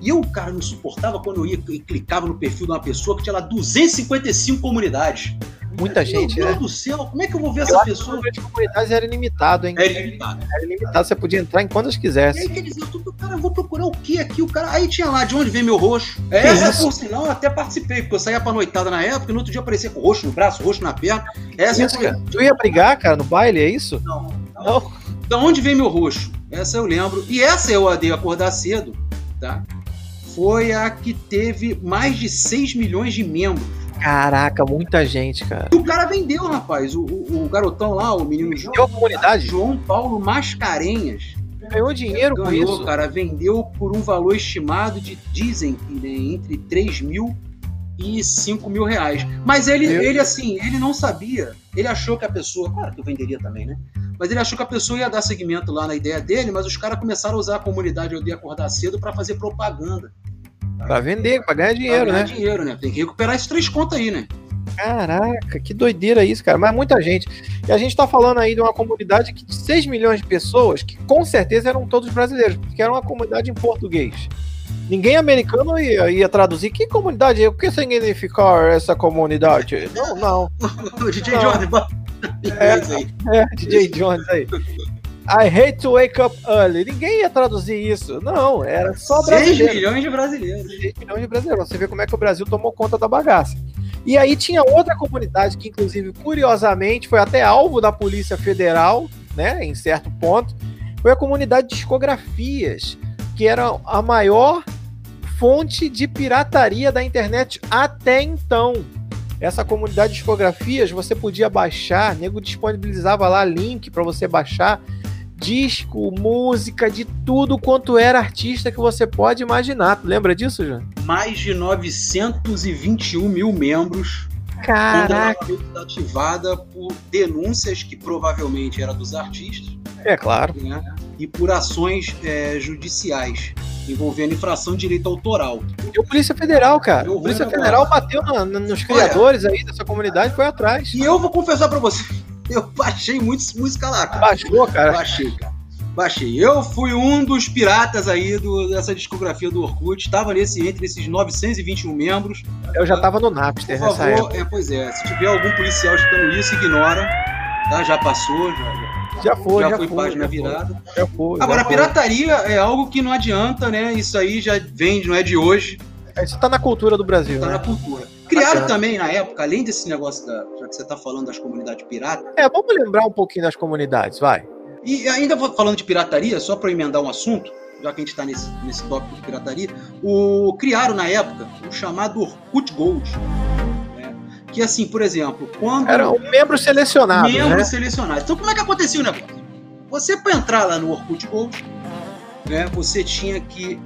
E eu, cara, não suportava quando eu ia e clicava no perfil de uma pessoa que tinha lá 255 comunidades. Muita gente, Meu Deus né? do céu, como é que eu vou ver eu essa pessoa? O número de comunidades era ilimitado, hein? Era ilimitado. Era ilimitado, você podia entrar em quantas quisesse. E aí, quer dizer, eu, cara, eu vou procurar o que aqui? O cara. Aí tinha lá, de onde vem meu roxo. É, é por sinal, eu até participei, porque eu saía pra noitada na época e no outro dia aparecia com roxo no braço, roxo na perna. Essa isso, cara. Tu ia brigar, cara, no baile, é isso? Não. Não. não. Da onde vem meu roxo? Essa eu lembro. E essa eu odeio acordar cedo, tá? Foi a que teve mais de 6 milhões de membros. Caraca, muita gente, cara. E o cara vendeu, rapaz. O, o, o garotão lá, o menino João. a comunidade? João Paulo Mascarenhas. Ganhou dinheiro Ganhou, com isso? cara. Vendeu por um valor estimado de, dizem, né, entre 3 mil e 5 mil reais. Mas ele, ele, assim, ele não sabia. Ele achou que a pessoa. Claro que eu venderia também, né? Mas ele achou que a pessoa ia dar seguimento lá na ideia dele, mas os caras começaram a usar a comunidade Eu de Acordar Cedo para fazer propaganda. Pra vender, pra ganhar dinheiro, pra ganhar né? dinheiro, né? Tem que recuperar esses três contas aí, né? Caraca, que doideira isso, cara. Mas muita gente. E a gente tá falando aí de uma comunidade de 6 milhões de pessoas, que com certeza eram todos brasileiros, porque era uma comunidade em português. Ninguém americano ia, ia traduzir. Que comunidade? O que significa essa comunidade? Não, não. DJ Jones, é, é, DJ Jones aí. I hate to wake up early. Ninguém ia traduzir isso. Não, era só brasileiro. 6 milhões de brasileiros. 6 milhões de brasileiros. Você vê como é que o Brasil tomou conta da bagaça. E aí tinha outra comunidade que, inclusive, curiosamente, foi até alvo da Polícia Federal, né, em certo ponto, foi a comunidade de discografias, que era a maior fonte de pirataria da internet até então. Essa comunidade de discografias você podia baixar, nego disponibilizava lá link para você baixar disco, música, de tudo quanto era artista que você pode imaginar. Tu lembra disso, João? Mais de 921 mil membros. Caraca! ativada por denúncias que provavelmente era dos artistas. É claro. Né? E por ações é, judiciais envolvendo infração de direito autoral. E o Polícia Federal, cara. O Polícia Federal bateu na, na, nos criadores Olha, aí dessa comunidade foi atrás. E eu vou confessar para você, eu baixei muitos música lá, cara. Baixou, cara? Baixei, cara. Baixei. Eu fui um dos piratas aí do, dessa discografia do Orkut. Estava nesse, entre esses 921 membros. Eu já estava no Napster Por favor, época. É, pois é. Se tiver algum policial escutando isso, ignora. Tá? Já passou, já, já foi, já, já foi foi, página já virada. Já foi. Agora, pirataria é algo que não adianta, né? Isso aí já vem, não é de hoje. Isso tá na cultura do Brasil. Tá né? na cultura. Criaram também, na época, além desse negócio da. Já que você tá falando das comunidades piratas. É, vamos lembrar um pouquinho das comunidades, vai. E ainda falando de pirataria, só para emendar um assunto, já que a gente está nesse, nesse tópico de pirataria, o, criaram na época o chamado Orkut Gold. Né? Que assim, por exemplo, quando. Era um membro selecionado. Membro né? selecionado. Então, como é que acontecia o negócio? Você, para entrar lá no Orkut Gold, né, você tinha que.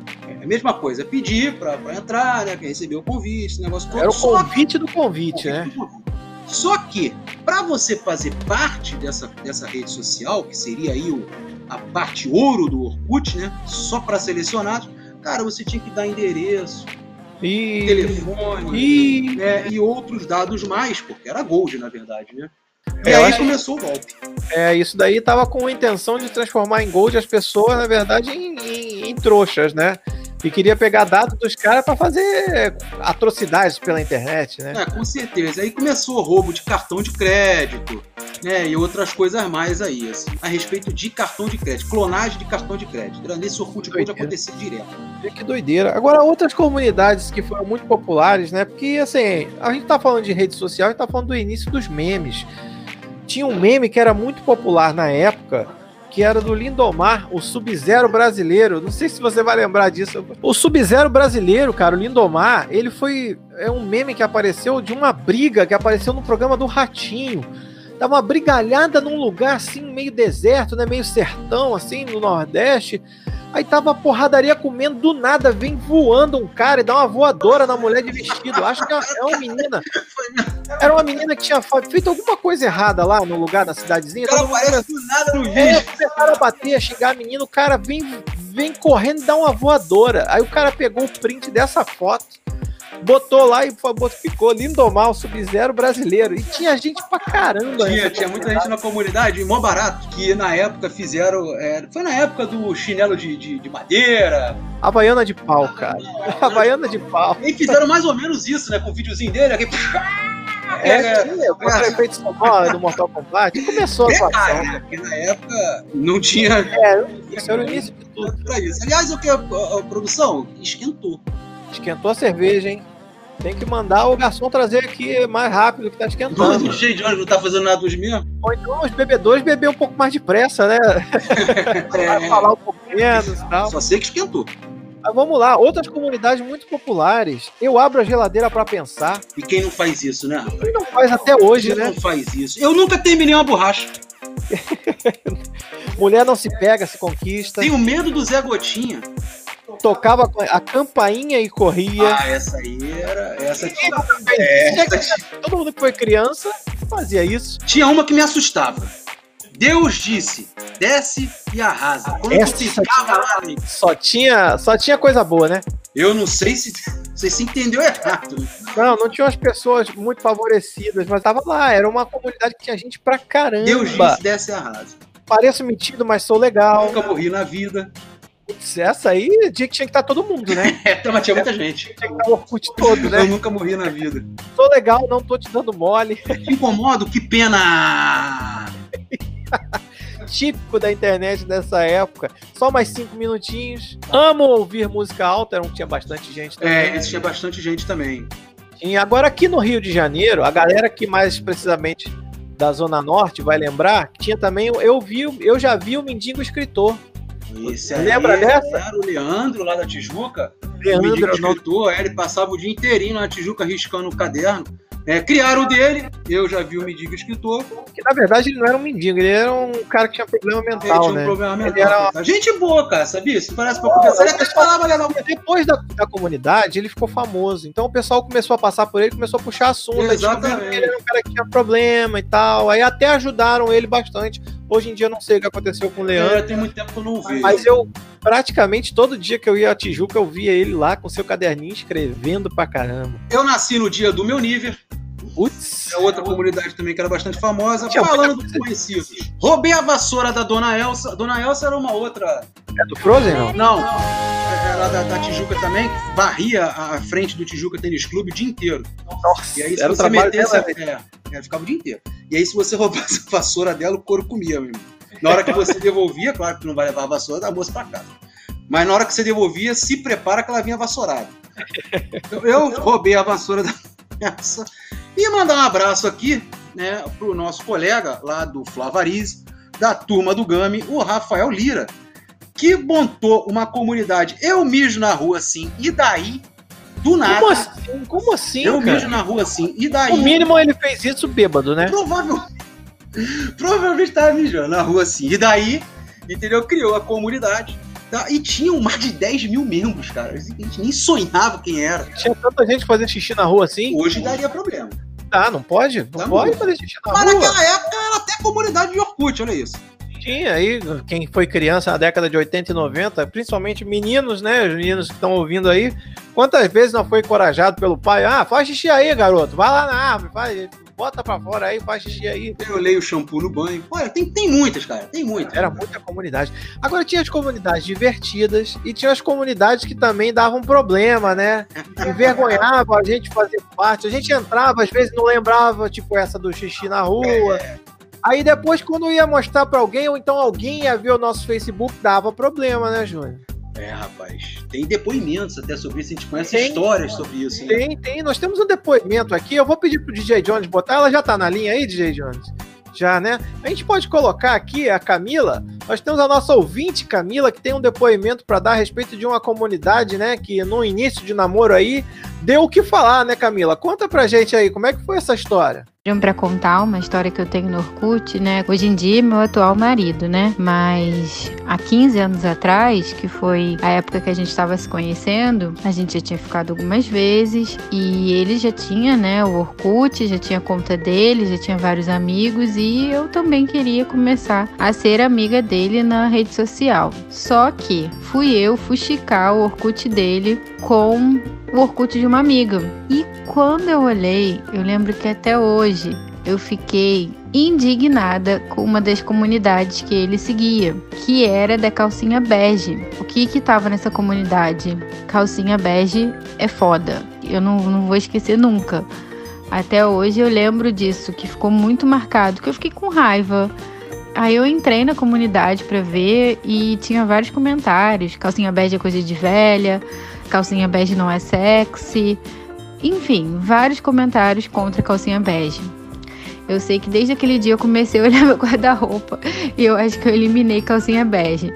É a mesma coisa, pedir para entrar, né, receber o convite, esse negócio todo. Era o convite do convite, né? convite né? Do convite. Só que, para você fazer parte dessa, dessa rede social, que seria aí o, a parte ouro do Orkut, né? Só para selecionados, cara, você tinha que dar endereço, e... telefone e... Né? e outros dados mais, porque era Gold, na verdade, né? E é, aí começou o golpe. É, isso daí tava com a intenção de transformar em Gold as pessoas, na verdade, em, em, em trouxas, né? E queria pegar dados dos caras para fazer atrocidades pela internet, né? É, com certeza. Aí começou o roubo de cartão de crédito, né? E outras coisas mais aí, assim, a respeito de cartão de crédito, clonagem de cartão de crédito. Nesse Orkut pode acontecer direto. Que doideira. Agora, outras comunidades que foram muito populares, né? Porque, assim, a gente tá falando de rede social, a gente tá falando do início dos memes. Tinha um meme que era muito popular na época, que era do Lindomar, o Sub-Zero brasileiro. Não sei se você vai lembrar disso. O Sub-Zero brasileiro, cara, o Lindomar, ele foi. É um meme que apareceu de uma briga que apareceu no programa do Ratinho. Tava uma brigalhada num lugar assim, meio deserto, né? Meio sertão, assim, no Nordeste. Aí tava a porradaria comendo, do nada vem voando um cara e dá uma voadora na mulher de vestido. Acho que é uma menina. Era uma menina que tinha feito alguma coisa errada lá no lugar da cidadezinha. O cara aparece do nada no vídeo. É, começaram a bater, a xingar a menina, o cara vem, vem correndo e dá uma voadora. Aí o cara pegou o print dessa foto botou lá e ficou Lindomar, o Sub-Zero brasileiro. E tinha gente pra caramba. Tinha, tinha muita gente na comunidade, mó barato, que na época fizeram. É, foi na época do chinelo de, de, de madeira. Havaiana de pau, cara. Ah, Havaiana de pau. E fizeram mais ou menos isso, né? Com o videozinho dele, aqui. É, é, tinha, o é, efeito sonoro do Mortal Kombat. Começou a fazer. Né? Porque na época não tinha. É, isso era o início de tudo. Aliás, o que a, a, a produção esquentou. Esquentou a cerveja, hein? Tem que mandar o garçom trazer aqui mais rápido que tá esquentando. cheio de ônibus, não tá fazendo nada dos mesmos. Ou então os bebedores beber um pouco mais depressa, né? é. falar um pouco menos e tal. Só sei que esquentou. Mas vamos lá, outras comunidades muito populares. Eu abro a geladeira para pensar. E quem não faz isso, né? Quem não faz até hoje, quem né? não faz isso. Eu nunca terminei uma borracha. Mulher não se pega, se conquista. Tenho medo do Zé Gotinha tocava a campainha e corria. Ah, essa aí era. Essa tinha. Essa... Todo mundo que foi criança fazia isso. Tinha uma que me assustava. Deus disse, desce e arrasa. Quando essa ficava lá, só tinha, só tinha coisa boa, né? Eu não sei se você se entendeu errado. Não, não tinha umas pessoas muito favorecidas, mas tava lá. Era uma comunidade que tinha gente pra caramba. Deus disse, desce e arrasa. Pareço metido, mas sou legal. Nunca morri na vida. Putz, essa aí tinha que tinha que estar todo mundo, né? é, mas tinha muita gente. Tinha que estar o Orkut todo, né? Eu nunca morri na vida. Tô legal, não tô te dando mole. Te incomodo? Que pena! Típico da internet dessa época. Só mais cinco minutinhos. Amo ouvir música alta, não tinha bastante gente também. É, esse tinha bastante gente também. E agora aqui no Rio de Janeiro, a galera que mais precisamente da Zona Norte vai lembrar, tinha também, eu vi, eu já vi o Mendigo Escritor. Esse Lembra dessa? Era o Leandro lá da Tijuca. Leandro, o escritor, ele passava o dia inteirinho na Tijuca riscando o caderno. É, criaram o dele, eu já vi o Mendigo Escritor. Que na verdade ele não era um mendigo, ele era um cara que tinha problema mental, ele tinha um né? problema mental. Era... Gente boa, cara, sabia? Se parece pra conversar, ele até falava legal. Depois da, da comunidade, ele ficou famoso. Então o pessoal começou a passar por ele, começou a puxar assunto. Exatamente. Ele era um cara que tinha problema e tal. Aí até ajudaram ele bastante. Hoje em dia eu não sei o que aconteceu com o Leandro. É, tem muito tempo que eu não vi. Mas eu, praticamente todo dia que eu ia a Tijuca, eu via ele lá com seu caderninho escrevendo pra caramba. Eu nasci no dia do meu nível. Putz. É outra comunidade também que era bastante famosa. Tinha Falando dos conhecidos. Roubei a vassoura da Dona Elsa. Dona Elsa era uma outra. É do Frozen, não? Não. Era da, da Tijuca também, que varria a frente do Tijuca Tênis Clube o dia inteiro. Nossa, e aí, se era você metesse. Dela, né? é, ficava o dia inteiro. E aí, se você roubasse a vassoura dela, o couro comia mesmo. Na hora que você devolvia, claro que não vai levar a vassoura da moça pra casa. Mas na hora que você devolvia, se prepara que ela vinha vassourada. Eu roubei a vassoura da essa. E mandar um abraço aqui, né, pro nosso colega lá do Flavariz, da turma do Gami, o Rafael Lira, que montou uma comunidade. Eu mijo na rua assim, e daí, do nada. Como assim? Como assim eu cara? mijo na rua assim, e daí. O mínimo ele fez isso bêbado, né? Provavelmente. Provavelmente estava mijando na rua assim. E daí, entendeu? Criou a comunidade. Tá? E tinham mais de 10 mil membros, cara. A gente nem sonhava quem era. Tinha tanta gente fazendo xixi na rua assim? Hoje daria problema. Tá, não pode? Não tá pode fazer xixi na Mas rua. Mas naquela época era até comunidade de Orkut, olha isso. Tinha aí, quem foi criança na década de 80 e 90, principalmente meninos, né? Os meninos que estão ouvindo aí. Quantas vezes não foi encorajado pelo pai? Ah, faz xixi aí, garoto. Vai lá na árvore, faz bota pra fora aí, faz xixi aí. Eu leio shampoo no banho. Olha, tem, tem muitas, cara, tem muitas. Era muita comunidade. Agora tinha as comunidades divertidas e tinha as comunidades que também davam problema, né? Envergonhava a gente fazer parte. A gente entrava, às vezes não lembrava, tipo essa do xixi na rua. É. Aí depois, quando ia mostrar para alguém, ou então alguém ia ver o nosso Facebook, dava problema, né, Júnior? É, rapaz. Tem depoimentos até sobre isso, a gente conhece tem, histórias sobre isso. Hein? Tem, tem. Nós temos um depoimento aqui. Eu vou pedir pro DJ Jones botar. Ela já tá na linha aí, DJ Jones? Já, né? A gente pode colocar aqui a Camila. Nós temos a nossa ouvinte, Camila, que tem um depoimento para dar a respeito de uma comunidade, né? Que no início de namoro aí deu o que falar, né, Camila? Conta pra gente aí, como é que foi essa história? para contar uma história que eu tenho no Orkut, né? Hoje em dia, meu atual marido, né? Mas há 15 anos atrás, que foi a época que a gente estava se conhecendo, a gente já tinha ficado algumas vezes e ele já tinha, né, o Orkut, já tinha conta dele, já tinha vários amigos e eu também queria começar a ser amiga dele na rede social. Só que fui eu fuxicar o Orkut dele com o Orkut de uma amiga. E quando eu olhei, eu lembro que até hoje eu fiquei indignada com uma das comunidades que ele seguia, que era da calcinha bege. O que que tava nessa comunidade? Calcinha bege é foda. Eu não, não vou esquecer nunca. Até hoje eu lembro disso, que ficou muito marcado, que eu fiquei com raiva. Aí eu entrei na comunidade para ver e tinha vários comentários. Calcinha bege é coisa de velha calcinha bege não é sexy. Enfim, vários comentários contra calcinha bege. Eu sei que desde aquele dia eu comecei a olhar meu guarda-roupa e eu acho que eu eliminei calcinha bege.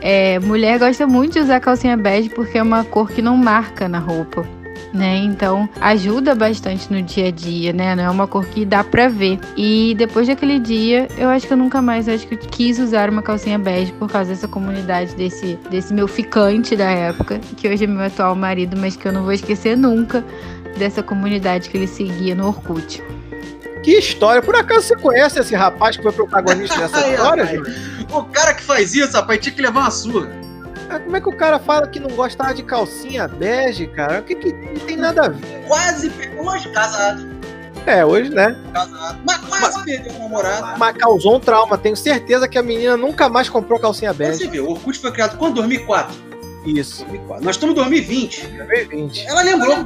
É, mulher gosta muito de usar calcinha bege porque é uma cor que não marca na roupa né? Então ajuda bastante no dia a dia, né? Não é uma cor que dá pra ver. E depois daquele dia, eu acho que eu nunca mais acho que eu quis usar uma calcinha bege por causa dessa comunidade, desse, desse meu ficante da época, que hoje é meu atual marido, mas que eu não vou esquecer nunca dessa comunidade que ele seguia no Orkut. Que história! Por acaso você conhece esse rapaz que foi protagonista dessa história, gente? O cara que faz isso, rapaz, tinha que levar uma surra. Ah, como é que o cara fala que não gostava de calcinha bege, cara? O que que não tem nada a ver? Quase hoje casado. É, hoje, né? Casado. Mas quase perdeu o namorado. Mas causou um trauma. Tenho certeza que a menina nunca mais comprou calcinha bege. Você viu, o Orkut foi criado quando? 2004? Isso. 2004. Nós estamos em 2020. 2020. Ela lembrou.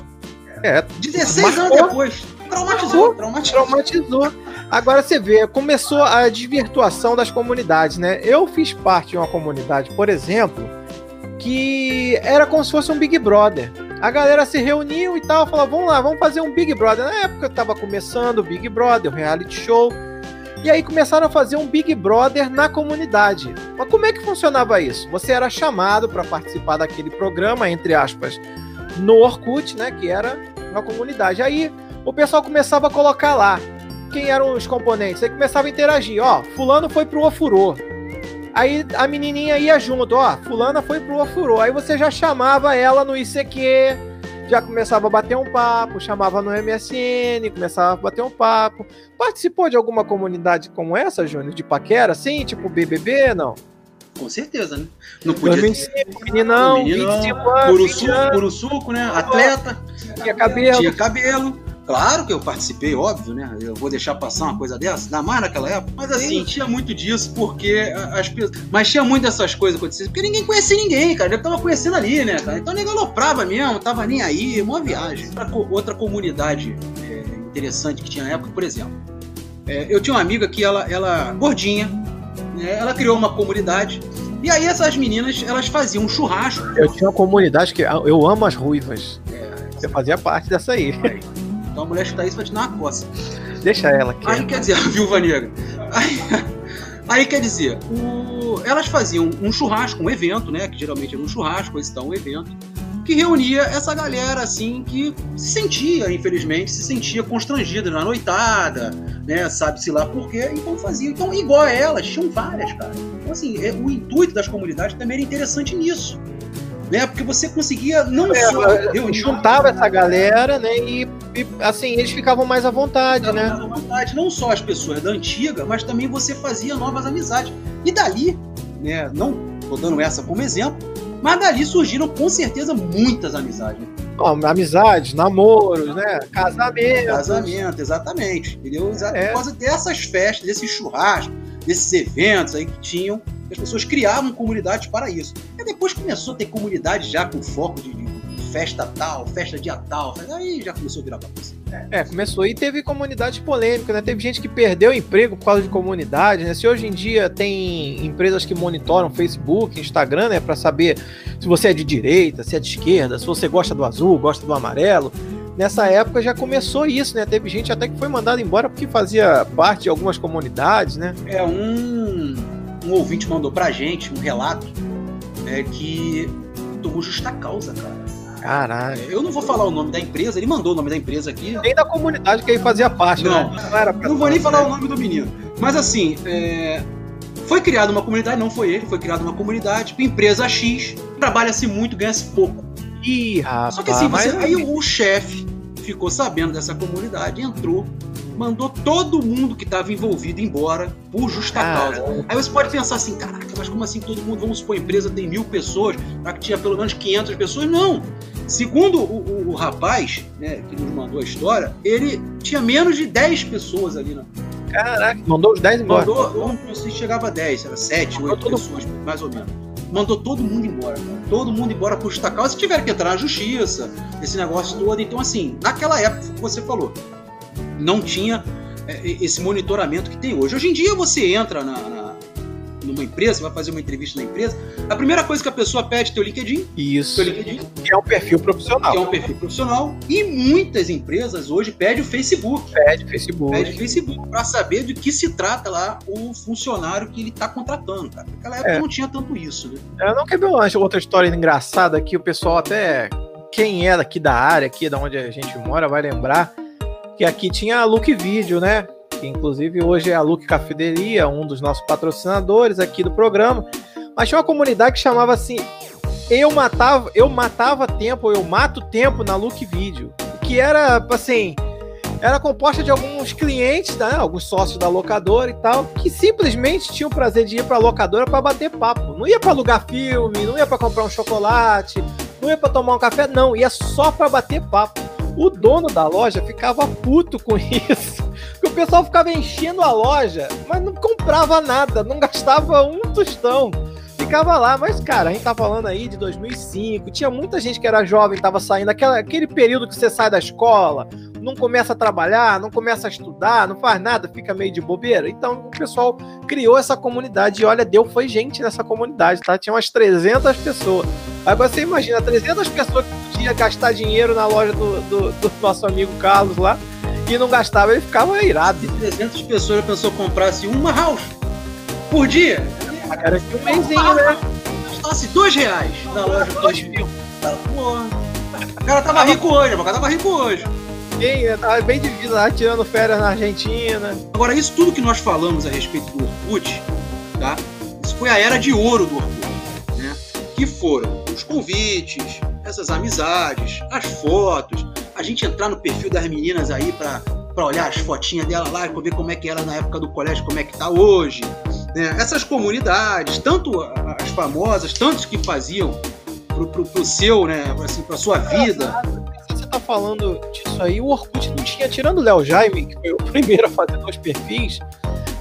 É. 16 anos depois. Traumatizou, traumatizou. Traumatizou. Agora você vê, começou a desvirtuação das comunidades, né? Eu fiz parte de uma comunidade, por exemplo, que era como se fosse um Big Brother. A galera se reuniu e tal, falou: vamos lá, vamos fazer um Big Brother. Na época tava começando o Big Brother, o reality show. E aí começaram a fazer um Big Brother na comunidade. Mas como é que funcionava isso? Você era chamado para participar daquele programa, entre aspas, no Orkut, né? Que era uma comunidade. Aí o pessoal começava a colocar lá quem eram os componentes. Aí começava a interagir. Ó, fulano foi pro ofurô. Aí a menininha ia junto, ó, fulana foi pro ofurô. Aí você já chamava ela no ICQ, já começava a bater um papo, chamava no MSN, começava a bater um papo. Participou de alguma comunidade como essa, Júnior, de paquera, assim, tipo BBB, não? Com certeza, né? Não podia 2005, meninão, Meninão, 25 anos, Puro 20 suco, puro suco, né? Atleta, tinha cabelo. tinha cabelo. Claro que eu participei, óbvio, né? Eu vou deixar passar uma coisa dessa, ainda mais naquela época. Mas assim, tinha muito disso, porque as pessoas. Mas tinha muito dessas coisas acontecendo, porque ninguém conhecia ninguém, cara. Eu tava conhecendo ali, né, cara? Então ninguém aloprava mesmo, tava nem aí, uma viagem. Outra, co- outra comunidade é, interessante que tinha na época, por exemplo. é, eu tinha uma amiga que ela, ela gordinha, né? Ela criou uma comunidade. E aí essas meninas, elas faziam um churrasco. Eu tinha uma comunidade que eu amo as ruivas. Você fazia parte dessa aí. Então a mulher escutar isso vai te dar uma coça. Deixa ela aqui. Aí quer dizer, a viúva negra. Aí, aí quer dizer, o- elas faziam um churrasco, um evento, né? Que geralmente era um churrasco, esse tal um evento, que reunia essa galera assim que se sentia, infelizmente, se sentia constrangida na noitada, né? Sabe-se lá por quê, então faziam. Então, igual a elas, tinham várias, cara. Então, assim, é- o intuito das comunidades também era interessante nisso. Né? Porque você conseguia não É, só eu reunir juntava essa galera, né? E, e, assim, eles ficavam mais à vontade, né? à vontade, não só as pessoas da antiga, mas também você fazia novas amizades. E dali, né, não tô dando essa como exemplo, mas dali surgiram com certeza muitas amizades. amizades, namoros, né? Casamento. Casamento, exatamente. Entendeu? É. Por causa dessas festas, desses churrascos, desses eventos aí que tinham, as pessoas criavam comunidades para isso. E depois começou a ter comunidade já com foco de, de festa tal, festa dia tal, aí já começou a virar bagunça. É, começou e teve comunidades polêmicas, né? Teve gente que perdeu emprego por causa de comunidade, né? Se hoje em dia tem empresas que monitoram Facebook, Instagram, né, Pra saber se você é de direita, se é de esquerda, se você gosta do azul, gosta do amarelo. Nessa época já começou isso, né? Teve gente até que foi mandada embora porque fazia parte de algumas comunidades, né? É, um, um ouvinte mandou pra gente um relato né, que tomou justa causa, cara. Caralho. Eu não vou falar o nome da empresa, ele mandou o nome da empresa aqui. Nem da comunidade que ele fazia parte, Não. né? era pra Não vou nem falar né? o nome do menino. Mas assim, é, foi criada uma comunidade, não foi ele, foi criada uma comunidade, empresa X, trabalha-se muito, ganha-se pouco. Ih, rapaz. Só que assim, você- mas- aí o chefe ficou sabendo dessa comunidade, entrou, mandou todo mundo que estava envolvido embora por justa causa. Aí você pode pensar assim, caraca, mas como assim todo mundo, vamos supor, a empresa tem mil pessoas, já que tinha pelo menos 500 pessoas? Não! Segundo o, o- o rapaz, né, que nos mandou a história, ele tinha menos de 10 pessoas ali na, Caraca, mandou os 10 embora. Mandou, não, não sei se chegava a 10, era 7, Mandou 8 todo pessoas, mais ou menos. Mandou todo mundo embora, cara. Todo mundo embora por justa causa. Tiveram que entrar na justiça, esse negócio todo. Então, assim, naquela época, que você falou, não tinha é, esse monitoramento que tem hoje. Hoje em dia, você entra na, na- numa empresa, vai fazer uma entrevista na empresa, a primeira coisa que a pessoa pede é teu LinkedIn, Isso. teu LinkedIn, Que é um perfil profissional. que é um perfil profissional, e muitas empresas hoje pedem o Facebook. Pede Facebook. Pede Facebook para saber de que se trata lá o funcionário que ele está contratando, cara. Naquela época É. não tinha tanto isso, né? Eu não quer ver uma outra história engraçada aqui, o pessoal até quem é daqui da área, aqui da onde a gente mora, vai lembrar que aqui tinha a Look Video, né? Que inclusive hoje é a Look Cafeteria, um dos nossos patrocinadores aqui do programa. Mas tinha uma comunidade que chamava assim: Eu matava, eu matava tempo, eu mato tempo na Look Video. Que era assim. Era composta de alguns clientes, né, alguns sócios da locadora e tal, que simplesmente tinham o prazer de ir pra locadora para bater papo. Não ia para alugar filme, não ia para comprar um chocolate, não ia para tomar um café, não, ia só para bater papo. O dono da loja ficava puto com isso. Porque o pessoal ficava enchendo a loja, mas não comprava nada, não gastava um tostão. Ficava lá, mas cara, a gente tá falando aí de 2005, tinha muita gente que era jovem, tava saindo, aquela, aquele período que você sai da escola, não começa a trabalhar, não começa a estudar, não faz nada, fica meio de bobeira. Então o pessoal criou essa comunidade e olha, deu foi gente nessa comunidade, tá? Tinha umas 300 pessoas. Agora você imagina, 300 pessoas que podiam gastar dinheiro na loja do, do, do nosso amigo Carlos lá e não gastava, ele ficava irado. Se 300 pessoas a pessoa comprasse uma house por dia, Era que um mêsinho, né? gastasse dois reais na loja. Dois mil. Porra. O cara tava rico hoje, o cara tava rico hoje. bem, né? tava bem dividido lá, tirando férias na Argentina. Agora, isso tudo que nós falamos a respeito do Orkut, tá? Isso foi a era de ouro do Orkut, né? Que foram os convites, essas amizades, as fotos, a gente entrar no perfil das meninas aí pra, pra olhar as fotinhas dela lá e ver como é que era na época do colégio, como é que tá hoje. Né? Essas comunidades, tanto as famosas, tantos que faziam pro, pro, pro seu, né, assim, pra sua vida. Você tá falando disso aí, o Orkut não tinha, tirando o Léo Jaime, que foi o primeiro a fazer dois perfis,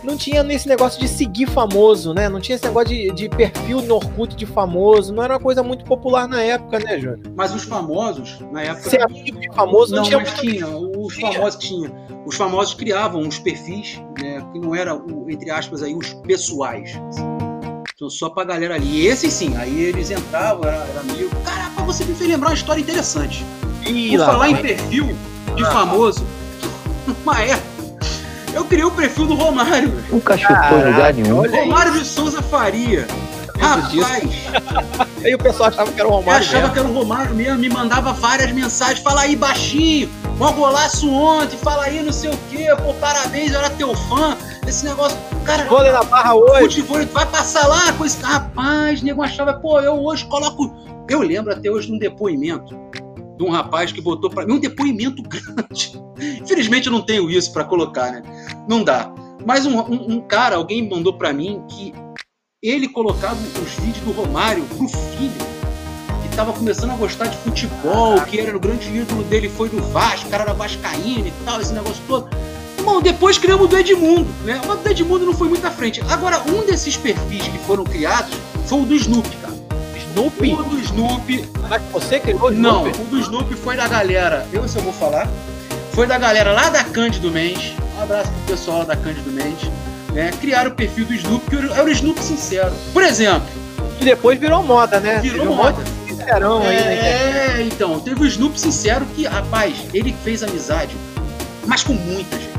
não tinha nesse negócio de seguir famoso, né? Não tinha esse negócio de, de perfil no Orkut de famoso. Não era uma coisa muito popular na época, né, Júnior? Mas os famosos, na época. Ser amigo de famoso não, não tinha mas muito. tinha. Os famosos tinha. Os famosos criavam uns perfis, né? Que não era, o- entre aspas, aí, os pessoais. Então, só pra galera ali. E esses sim, aí eles entravam, era, era meio. Caraca, você me fez lembrar uma história interessante. Ih, Por lá falar em vai. perfil de Ah. famoso, uma época, eu criei o perfil do Romário. velho. Nunca chutou em lugar Caraca, nenhum. Romário de Souza Faria. Rapaz, Aí o pessoal achava que era o eu Romário. achava mesmo. que era o Romário mesmo, me mandava várias mensagens. Fala aí, baixinho, mó golaço ontem, fala aí não sei o quê, pô, parabéns, eu era teu fã. Esse negócio, cara, Vôlei na barra hoje. futebol, vai passar lá com esse. Rapaz, nego achava, pô, eu hoje coloco. Eu lembro até hoje de um depoimento de um rapaz que botou pra mim um depoimento grande. Infelizmente eu não tenho isso pra colocar, né? Não dá. Mas um, um- um cara, alguém mandou pra mim que ele colocava os vídeos do Romário pro filho, que tava começando a gostar de futebol, que era o grande ídolo dele foi do Vasco, o cara era vascaíno e tal, esse negócio todo. Irmão, depois criamos o do Edmundo, né? Mas o do Edmundo não foi muito à frente. Agora, um desses perfis que foram criados foi o do Snoopy. Snoopy? O do Snoopy. Mas você criou o Não, Snoopy? o do Snoopy foi da galera. Eu, se eu vou falar. Foi da galera lá da Cândido Mendes. Um abraço pro pessoal lá da Cândido Mendes. Né? Criaram o perfil do Snoopy, que era o Snoopy sincero. Por exemplo, E depois virou moda, né? virou um moda. sincerão aí, né? É, então, teve o Snoopy sincero que, rapaz, ele fez amizade, mas com muita gente.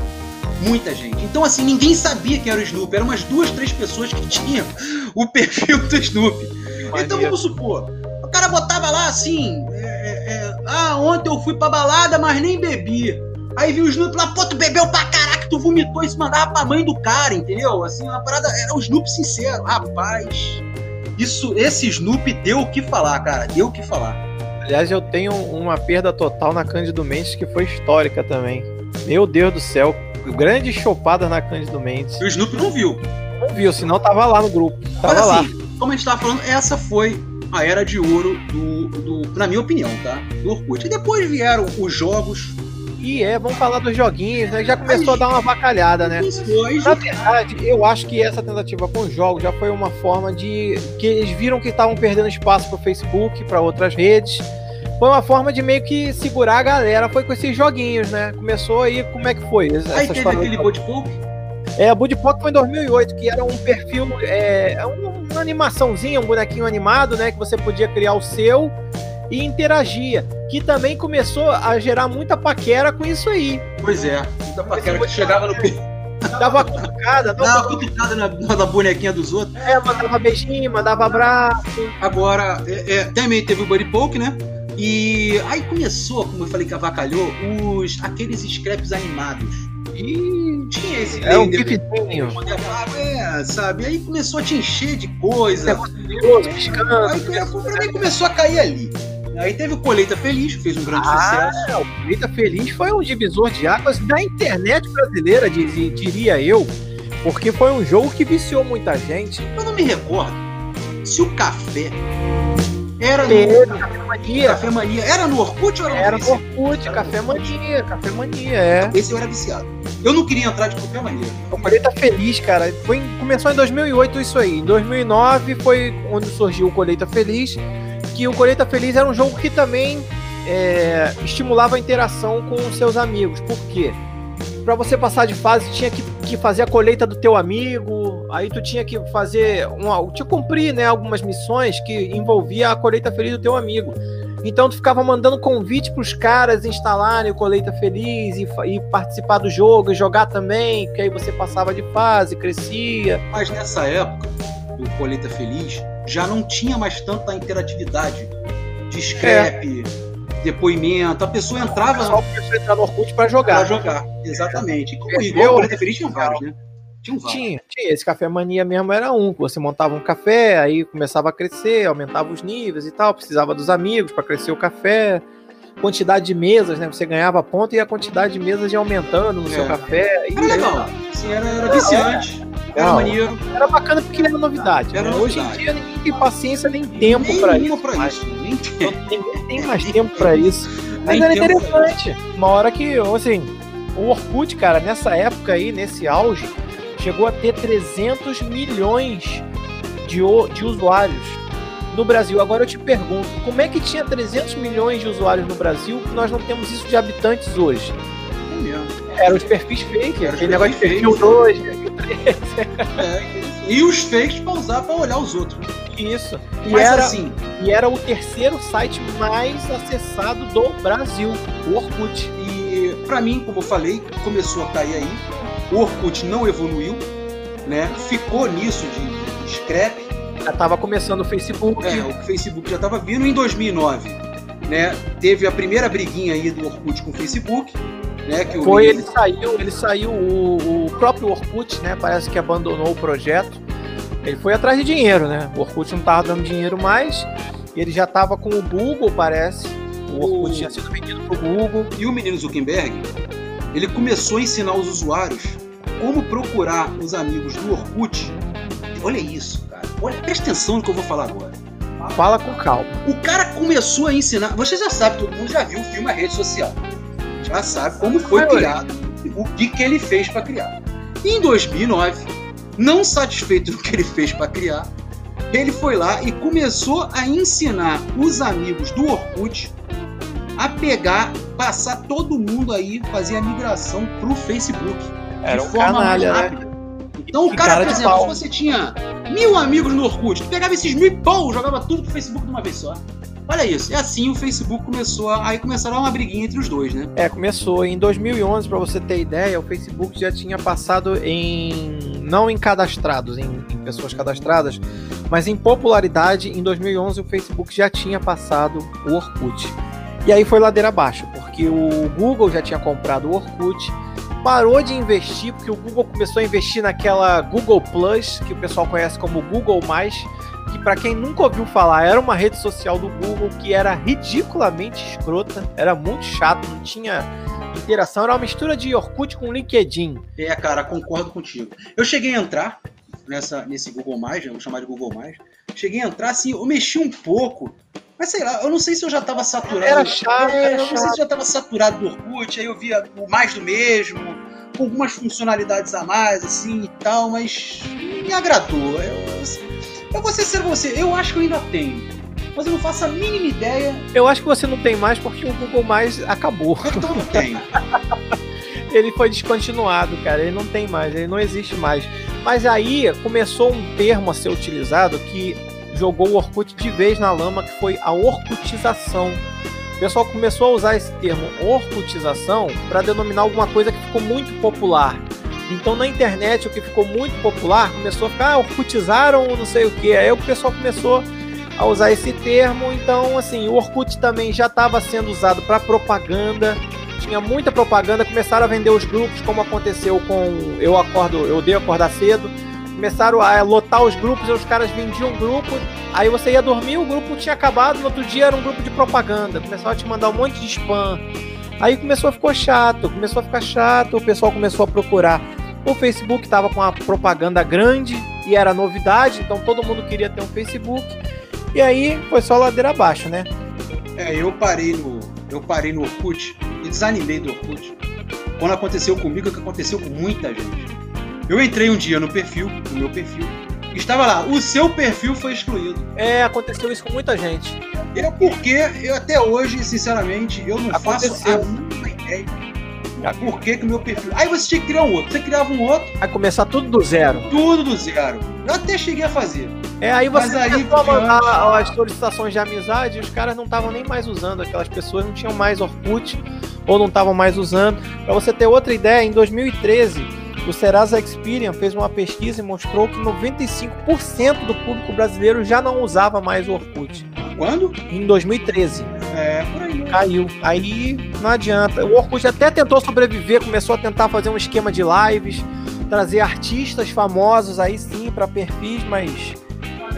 Muita gente. Então, assim, ninguém sabia que era o Snoopy. Eram umas duas, três pessoas que tinham o perfil do Snoopy. Então vamos supor, o cara botava lá assim, é, é, é, ah, ontem eu fui pra balada, mas nem bebi. Aí viu o Snoopy lá, pô, tu bebeu pra caraca, tu vomitou e se mandava pra mãe do cara, entendeu? Assim, uma parada, era o Snoopy sincero. Rapaz, isso, esse Snoopy deu o que falar, cara, deu o que falar. Aliás, eu tenho uma perda total na Cândido Mendes que foi histórica também. Meu Deus do céu, grandes chopadas na Cândido Mendes. E o Snoopy não viu. Não viu, senão tava lá no grupo. Tava Mas lá. Como a gente tava falando, essa foi a era de ouro do, do, na minha opinião, tá? Do Orkut. E depois vieram os jogos. E é, vamos falar dos joguinhos, né? Já começou a dar uma bacalhada, né? Depois, Na verdade, eu acho que essa tentativa com os jogos já foi uma forma de. que eles viram que estavam perdendo espaço pro Facebook, para outras redes. Foi uma forma de meio que segurar a galera, foi com esses joguinhos, né? Começou aí, como é que foi? Essa aí teve aquele Body Pop. É, a Budipop foi em 2008, que era um perfil, é, é um- uma animaçãozinha, um bonequinho animado, né? Que você podia criar o seu e interagia. Que também começou a gerar muita paquera com isso aí. Pois é. Da paquera que chegava no pe- Dava uma cutucada, dava uma cutucada na, na bonequinha dos outros. é, mandava beijinho, mandava abraço. Agora, é, é, também teve o Buddy Poke, né? E aí começou, como eu falei que avacalhou, os, aqueles scraps animados. E Tinha esse é um gifzinho. é, sabe? Aí começou a te encher de coisa. Piscando. Aí pra começou a cair ali. Aí teve o Colheita Feliz, que fez um grande Ah, sucesso. o Eita Feliz foi um divisor de águas da internet brasileira, diria eu. Porque foi um jogo que viciou muita gente. Eu não me recordo se o café era no, Era, Café Mania. Café Mania. Era no Orkut ou era no Era no? Orkut, Café Mania, Café Mania, é. Esse eu era viciado. Eu não queria entrar de qualquer maneira. O Colheita Feliz, cara, foi, começou em 2008 isso aí. Em 2009 foi quando surgiu o Colheita Feliz, que o Colheita Feliz era um jogo que também é, estimulava a interação com os seus amigos. Por quê? Pra você passar de fase, tinha que, que fazer a colheita do teu amigo, aí tu tinha que fazer, uma, tinha que cumprir né, algumas missões que envolvia a colheita feliz do teu amigo. Então tu ficava mandando convite pros caras instalarem o Colheita Feliz e, e participar do jogo e jogar também, que aí você passava de fase, crescia. Mas nessa época do Colheita Feliz, já não tinha mais tanta interatividade de scrap, depoimento, a pessoa entrava. O pessoal começou a entrar no Orkut para jogar. Pra jogar, exatamente. Como, igual o Feliz tinha vários, né? Tinha, tinha, tinha. Esse café mania mesmo era um. Você montava um café, aí começava a crescer, aumentava os níveis e tal. Precisava dos amigos para crescer o café. Quantidade de mesas, né? Você ganhava ponto e a quantidade de mesas ia aumentando no é. seu café. Era legal. Sim, era, era viciante. Era não, maneiro. Era bacana porque era novidade. Era né? novidade. Hoje em dia ninguém tem paciência nem tempo para isso. Pra isso. Ninguém tem mais tempo para isso. Mas era interessante. Uma hora que, assim, o Orkut, cara, nessa época aí, nesse auge, chegou a ter 300 milhões de, de usuários no Brasil. Agora eu te pergunto, como é que tinha 300 milhões de usuários no Brasil que nós não temos isso de habitantes hoje? É mesmo. Eram os perfis fake, aquele negócio de perfil 2, perfil 3. É, e os fakes pra usar pra olhar os outros. Isso. E Mas era, assim. E era o terceiro site mais acessado do Brasil, o Orkut. E para mim, como eu falei, começou a cair aí o Orkut não evoluiu, né? Ficou nisso de, de scrap. Já estava começando o Facebook. É, o Facebook já estava vindo em 2009, né? Teve a primeira briguinha aí do Orkut com o Facebook. Né, que Foi, ele saiu, ele saiu, o, o próprio Orkut, né? Parece que abandonou o projeto. Ele foi atrás de dinheiro, né? O Orkut não estava dando dinheiro mais. E ele já estava com o Google, parece. O Orkut o... tinha sido vendido pro Google. E o menino Zuckerberg, ele começou a ensinar os usuários como procurar os amigos do Orkut. Olha isso, cara. Olha, presta atenção no que eu vou falar agora. Fala com calma. O cara começou a ensinar. Você já sabe, todo mundo já viu o filme A Rede Social. Já sabe como foi criado, o que, que ele fez para criar. Em 2009, não satisfeito do que ele fez para criar, ele foi lá e começou a ensinar os amigos do Orkut a pegar, passar todo mundo aí, fazer a migração pro Facebook. Era de um forma canalha, mais né? rápida. Né? Então o cara, cara por exemplo, se você tinha mil amigos no Orkut, tu pegava esses mil e pão, jogava tudo pro Facebook de uma vez só. Olha isso, e assim o Facebook começou a, aí começaram uma briguinha entre os dois, né? É, começou em 2011, para você ter ideia, o Facebook já tinha passado em não em cadastrados, em, em, pessoas cadastradas, mas em popularidade, em 2011 o Facebook já tinha passado o Orkut. E aí foi ladeira abaixo, porque o Google já tinha comprado o Orkut, parou de investir, porque o Google começou a investir naquela Google Plus, que o pessoal conhece como Google que para quem nunca ouviu falar, era uma rede social do Google que era ridiculamente escrota, era muito chato, não tinha interação, era uma mistura de Orkut com LinkedIn. É, cara, concordo contigo. Eu cheguei a entrar nessa, nesse Google+, né, vou chamar de Google+, cheguei a entrar, assim, eu mexi um pouco, mas sei lá, eu não sei se eu já tava saturado. Era chato. É, eu não sei se eu já tava saturado do Orkut, aí eu via o mais do mesmo, com algumas funcionalidades a mais, assim e tal, mas me agradou. Eu, eu, eu vou ser ser você, eu acho que eu ainda tenho. Mas eu não faço a mínima ideia. Eu acho que você não tem mais porque o Google Mais acabou. Então não tem. ele foi descontinuado, cara. Ele não tem mais, ele não existe mais. Mas aí começou um termo a ser utilizado que jogou o Orkut de vez na lama, que foi a orkutização. O pessoal começou a usar esse termo orkutização para denominar alguma coisa que ficou muito popular. Então na internet o que ficou muito popular começou a ficar ah, orkutizaram não sei o que. Aí o pessoal começou a usar esse termo. Então assim, o Orkut também já estava sendo usado para propaganda. Tinha muita propaganda, começaram a vender os grupos, como aconteceu com eu acordo, eu odeio acordar cedo começaram a lotar os grupos, os caras vendiam um grupo, aí você ia dormir, o grupo tinha acabado, no outro dia era um grupo de propaganda, começava a te mandar um monte de spam. Aí começou a ficar chato, começou a ficar chato, o pessoal começou a procurar. O Facebook estava com uma propaganda grande e era novidade, então todo mundo queria ter um Facebook. E aí foi só ladeira abaixo, né? É, eu parei no, eu parei no Orkut e desanimei do Orkut. Quando aconteceu comigo, é que aconteceu com muita gente. Eu entrei um dia no perfil, no meu perfil, e estava lá, o seu perfil foi excluído. É, aconteceu isso com muita gente. É porque eu até hoje, sinceramente, eu não aconteceu. faço a mínima ideia por que, que o meu perfil. Aí você tinha que criar um outro. Você criava um outro. Aí começar tudo do zero. Tudo do zero. Eu até cheguei a fazer. É, aí você Mas aí, a mandar as solicitações de amizade e os caras não estavam nem mais usando. Aquelas pessoas não tinham mais Orkut ou não estavam mais usando. Para você ter outra ideia, em 2013 o Serasa Experian fez uma pesquisa e mostrou que 95% do público brasileiro já não usava mais o Orkut. Quando? Em 2013. É, por aí. Caiu. Aí não adianta. O Orkut até tentou sobreviver, começou a tentar fazer um esquema de lives, trazer artistas famosos aí sim para perfis, mas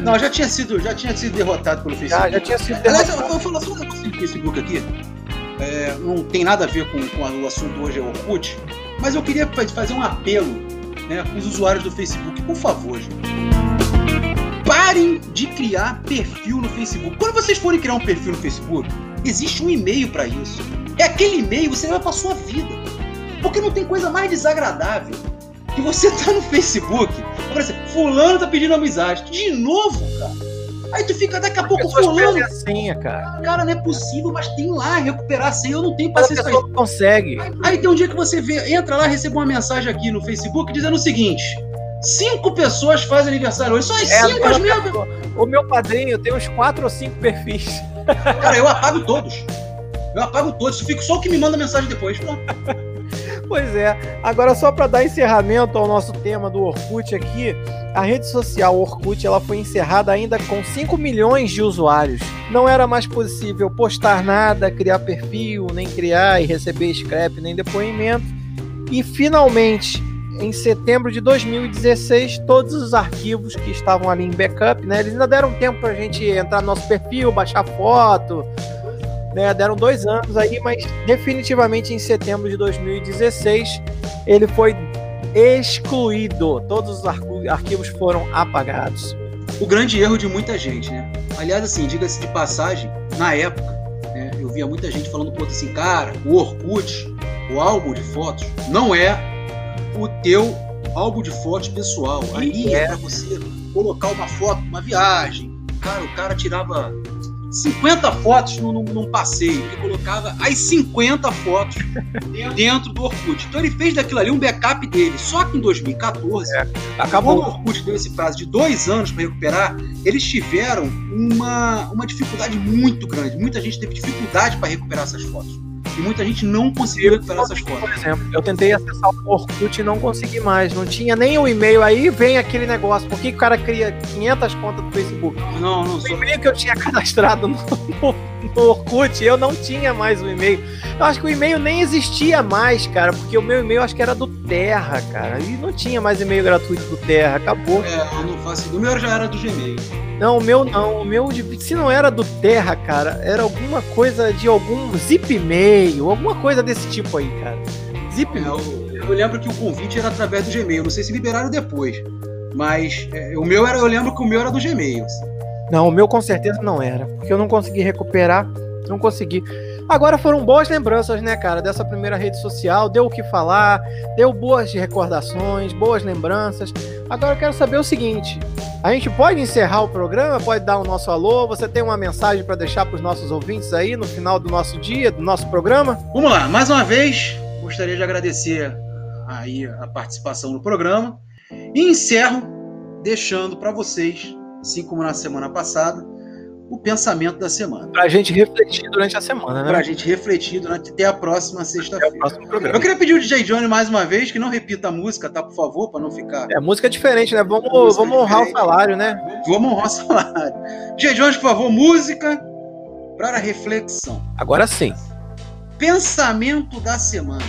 não, já tinha sido, já tinha sido derrotado pelo Facebook. Já, já tinha sido derrotado. Aliás, eu vou falar só um negócio do Facebook aqui. É, não tem nada a ver com, com o assunto hoje é o Orkut, mas eu queria fazer um apelo né, com os usuários do Facebook. Por favor, gente. Parem de criar perfil no Facebook. Quando vocês forem criar um perfil no Facebook, existe um e-mail para isso. É aquele e-mail que você leva para sua vida. Porque não tem coisa mais desagradável que você tá no Facebook, aparece, fulano tá pedindo amizade. De novo, cara. Aí tu fica daqui a pouco fulano. A senha, cara. cara, não é possível, mas tem lá recuperar a senha. Eu não tenho paciência isso. consegue. Aí, aí, tem um dia que você vê, entra lá, recebe uma mensagem aqui no Facebook dizendo o seguinte: cinco pessoas fazem aniversário hoje. Só as é, cinco as. O meu padrinho tem uns quatro ou cinco perfis. Cara, eu apago todos. Eu apago todos. Eu fico só o que me manda mensagem depois. Pronto. Pois é. Agora, só para dar encerramento ao nosso tema do Orkut aqui, a rede social Orkut ela foi encerrada ainda com 5 milhões de usuários. Não era mais possível postar nada, criar perfil, nem criar e receber scrap, nem depoimento. E finalmente, em setembro de 2016, todos os arquivos que estavam ali em backup, né, eles ainda deram tempo para a gente entrar no nosso perfil, baixar foto, né? Deram dois anos aí, mas definitivamente em setembro de 2016 ele foi excluído. Todos os arquivos foram apagados. O grande erro de muita gente, né? Aliás, assim, diga-se de passagem, na época, né, eu via muita gente falando pro outro assim, cara, o Orkut, o álbum de fotos, não é o teu álbum de fotos pessoal. Ali é, é para você colocar uma foto, uma viagem. Cara, o cara tirava 50 fotos num, num, passeio. Ele colocava as 50 fotos dentro do Orkut. Então ele fez daquilo ali um backup dele. Só que em 2014, é, acabou. quando o Orkut deu esse prazo de dois anos para recuperar, eles tiveram uma, uma dificuldade muito grande. Muita gente teve dificuldade para recuperar essas fotos. E muita gente não conseguiu recuperar essas fotos. Por exemplo, eu tentei acessar o Orkut e não consegui mais. Não tinha nem o e-mail. Aí vem aquele negócio. Por que o cara cria 500 contas do Facebook? Não, não O e-mail que eu tinha cadastrado no, no, no Orkut, eu não tinha mais o e-mail. Eu acho que o e-mail nem existia mais, cara. Porque o meu e-mail acho que era do Terra, cara. E não tinha mais e-mail gratuito do Terra. Acabou. É, eu não faço. O meu já era do Gmail. Não, o meu não. O meu, se não era do Terra, cara, era alguma coisa de algum zip mail, alguma coisa desse tipo aí, cara. Zip é, eu, eu, lembro que o convite era através do Gmail. Não sei se liberaram depois. Mas é, o meu era, eu lembro que o meu era do Gmail. Assim. Não, o meu com certeza não era. Porque eu não consegui recuperar. Não consegui. Agora foram boas lembranças, né, cara, dessa primeira rede social. Deu o que falar, deu boas recordações, boas lembranças. Agora eu quero saber o seguinte: a gente pode encerrar o programa, pode dar o nosso alô. Você tem uma mensagem para deixar para os nossos ouvintes aí no final do nosso dia, do nosso programa? Vamos lá, mais uma vez, gostaria de agradecer aí a participação no programa e encerro deixando para vocês, assim como na semana passada, o pensamento da semana. Pra gente refletir durante a semana, né? Pra gente refletir durante até a próxima sexta-feira. Eu queria pedir o DJ Johnny mais uma vez que não repita a música, tá? Por favor, para não ficar. É, música é diferente, né? Vamos, vamos honrar diferente. o salário, né? Vamos honrar o salário. DJ Jones, por favor, música para a reflexão. Agora sim. Pensamento da semana.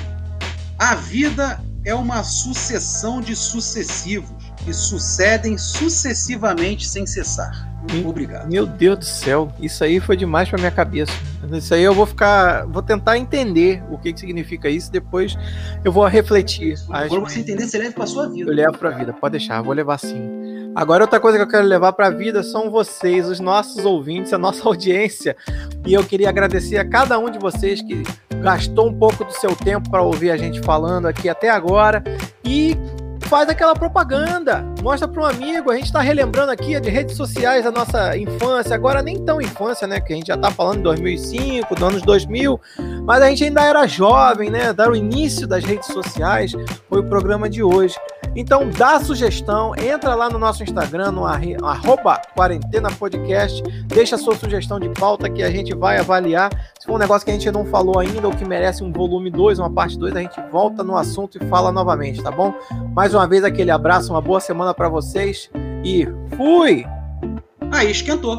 A vida é uma sucessão de sucessivos que sucedem sucessivamente sem cessar. Obrigado. Meu Deus do céu, isso aí foi demais para minha cabeça. Isso aí eu vou ficar, vou tentar entender o que, que significa isso. Depois eu vou refletir. Quando você entender, você leva para sua vida. Eu levo para vida, pode deixar, vou levar sim. Agora outra coisa que eu quero levar para a vida são vocês, os nossos ouvintes, a nossa audiência. E eu queria agradecer a cada um de vocês que gastou um pouco do seu tempo para ouvir a gente falando aqui até agora e faz aquela propaganda, mostra para um amigo. A gente está relembrando aqui de redes sociais da nossa infância, agora nem tão infância, né? Que a gente já está falando de 2005, dos anos 2000, mas a gente ainda era jovem, né? Dar o início das redes sociais foi o programa de hoje. Então dá sugestão, entra lá no nosso Instagram, no arroba quarentena podcast, deixa a sua sugestão de pauta que a gente vai avaliar. Se for um negócio que a gente não falou ainda ou que merece um volume 2, uma parte 2, a gente volta no assunto e fala novamente, tá bom? Mais uma vez aquele abraço, uma boa semana para vocês e fui! Aí esquentou.